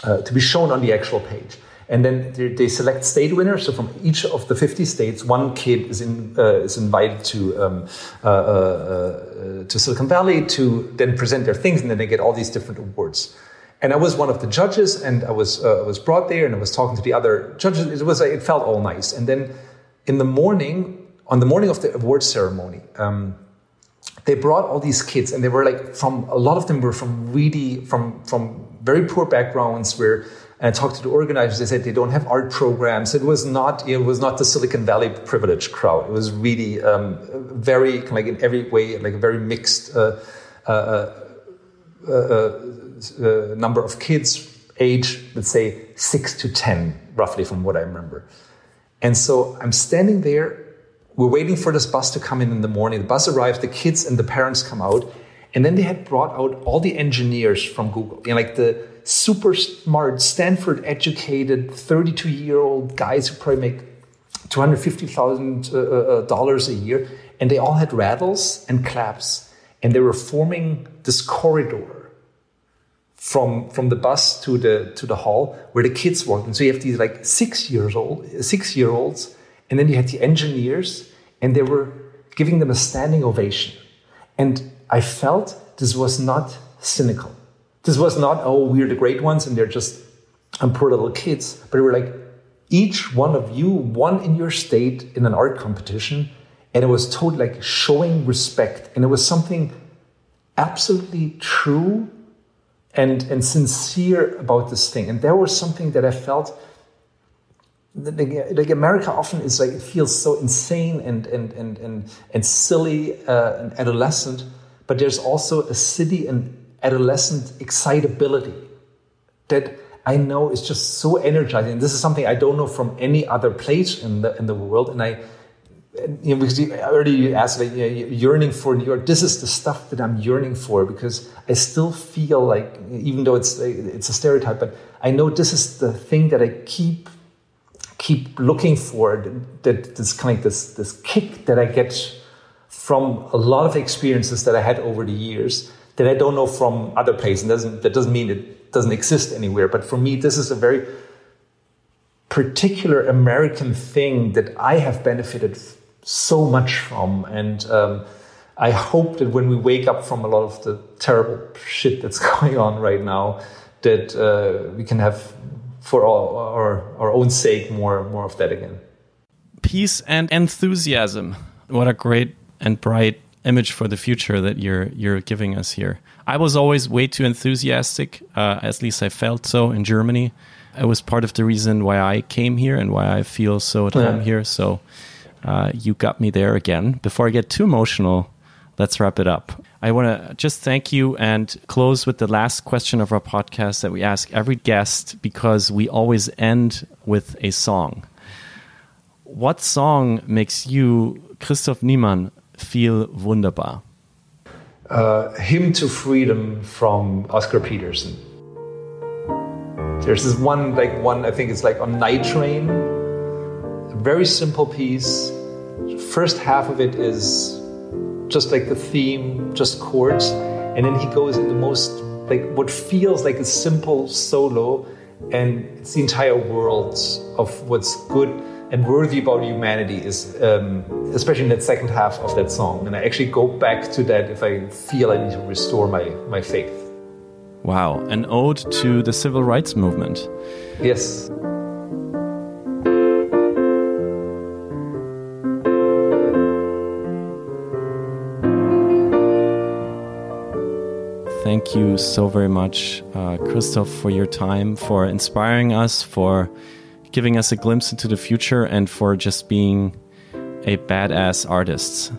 uh, to be shown on the actual page. And then they select state winners. So from each of the 50 states, one kid is, in, uh, is invited to, um, uh, uh, uh, to Silicon Valley to then present their things, and then they get all these different awards. And I was one of the judges, and I was, uh, was brought there, and I was talking to the other judges. It, was, it felt all nice. And then in the morning, on the morning of the award ceremony, um, they brought all these kids and they were like from a lot of them were from really from from very poor backgrounds where and talked to the organizers. They said they don't have art programs. It was not it was not the Silicon Valley privileged crowd. It was really um, very like in every way like a very mixed uh, uh, uh, uh, uh number of kids, age let's say six to ten, roughly from what I remember. And so I'm standing there. We're waiting for this bus to come in in the morning. The bus arrives. The kids and the parents come out, and then they had brought out all the engineers from Google, you know, like the super smart, Stanford educated, 32 year old guys who probably make $250,000 uh, uh, a year. And they all had rattles and claps. And they were forming this corridor from, from the bus to the, to the hall where the kids walked. And so you have these like six years old, six year olds. And then you had the engineers and they were giving them a standing ovation. And I felt this was not cynical. This was not, oh, we're the great ones and they're just poor little kids, but we were like, each one of you won in your state in an art competition. And it was totally like showing respect. And it was something absolutely true and, and sincere about this thing. And there was something that I felt like America often is like, it feels so insane and, and, and, and, and silly uh, and adolescent. But there's also a city and adolescent excitability that I know is just so energizing. This is something I don't know from any other place in the in the world. And I, you know, because you, already you asked, like, you know, yearning for New York. This is the stuff that I'm yearning for because I still feel like, even though it's it's a stereotype, but I know this is the thing that I keep keep looking for. That this kind of this this kick that I get from a lot of experiences that I had over the years that I don't know from other places. Doesn't, that doesn't mean it doesn't exist anywhere. But for me, this is a very particular American thing that I have benefited so much from. And um, I hope that when we wake up from a lot of the terrible shit that's going on right now, that uh, we can have, for all, our, our own sake, more, more of that again. Peace and enthusiasm. What a great and bright image for the future that you're you're giving us here. I was always way too enthusiastic. Uh, at least I felt so in Germany. It was part of the reason why I came here and why I feel so at yeah. home here. So uh, you got me there again. Before I get too emotional, let's wrap it up. I want to just thank you and close with the last question of our podcast that we ask every guest because we always end with a song. What song makes you, Christoph Niemann, feel wunderbar? Uh, Hymn to Freedom from Oscar Peterson. There's this one, like one, I think it's like on Night Train. A very simple piece. First half of it is just like the theme, just chords. And then he goes in the most, like what feels like a simple solo, and it's the entire world of what's good and worthy about humanity is, um, especially in that second half of that song. And I actually go back to that if I feel I need to restore my, my faith. Wow, an ode to the civil rights movement. Yes. thank you so very much, uh, Christoph, for your time, for inspiring us, for giving us a glimpse into the future, and for just being a badass artist.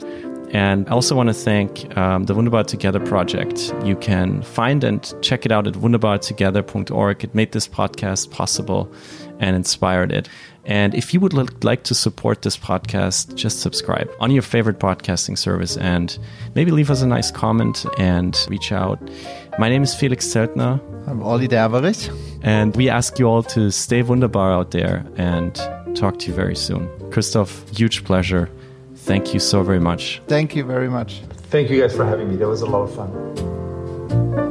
And I also want to thank um, the Wunderbar Together project. You can find and check it out at wunderbartogether.org. It made this podcast possible and inspired it. And if you would like to support this podcast, just subscribe on your favorite podcasting service and maybe leave us a nice comment and reach out. My name is Felix Zeltner. I'm Olli Derwerich. And we ask you all to stay wunderbar out there and talk to you very soon. Christoph, huge pleasure. Thank you so very much. Thank you very much. Thank you guys for having me. That was a lot of fun.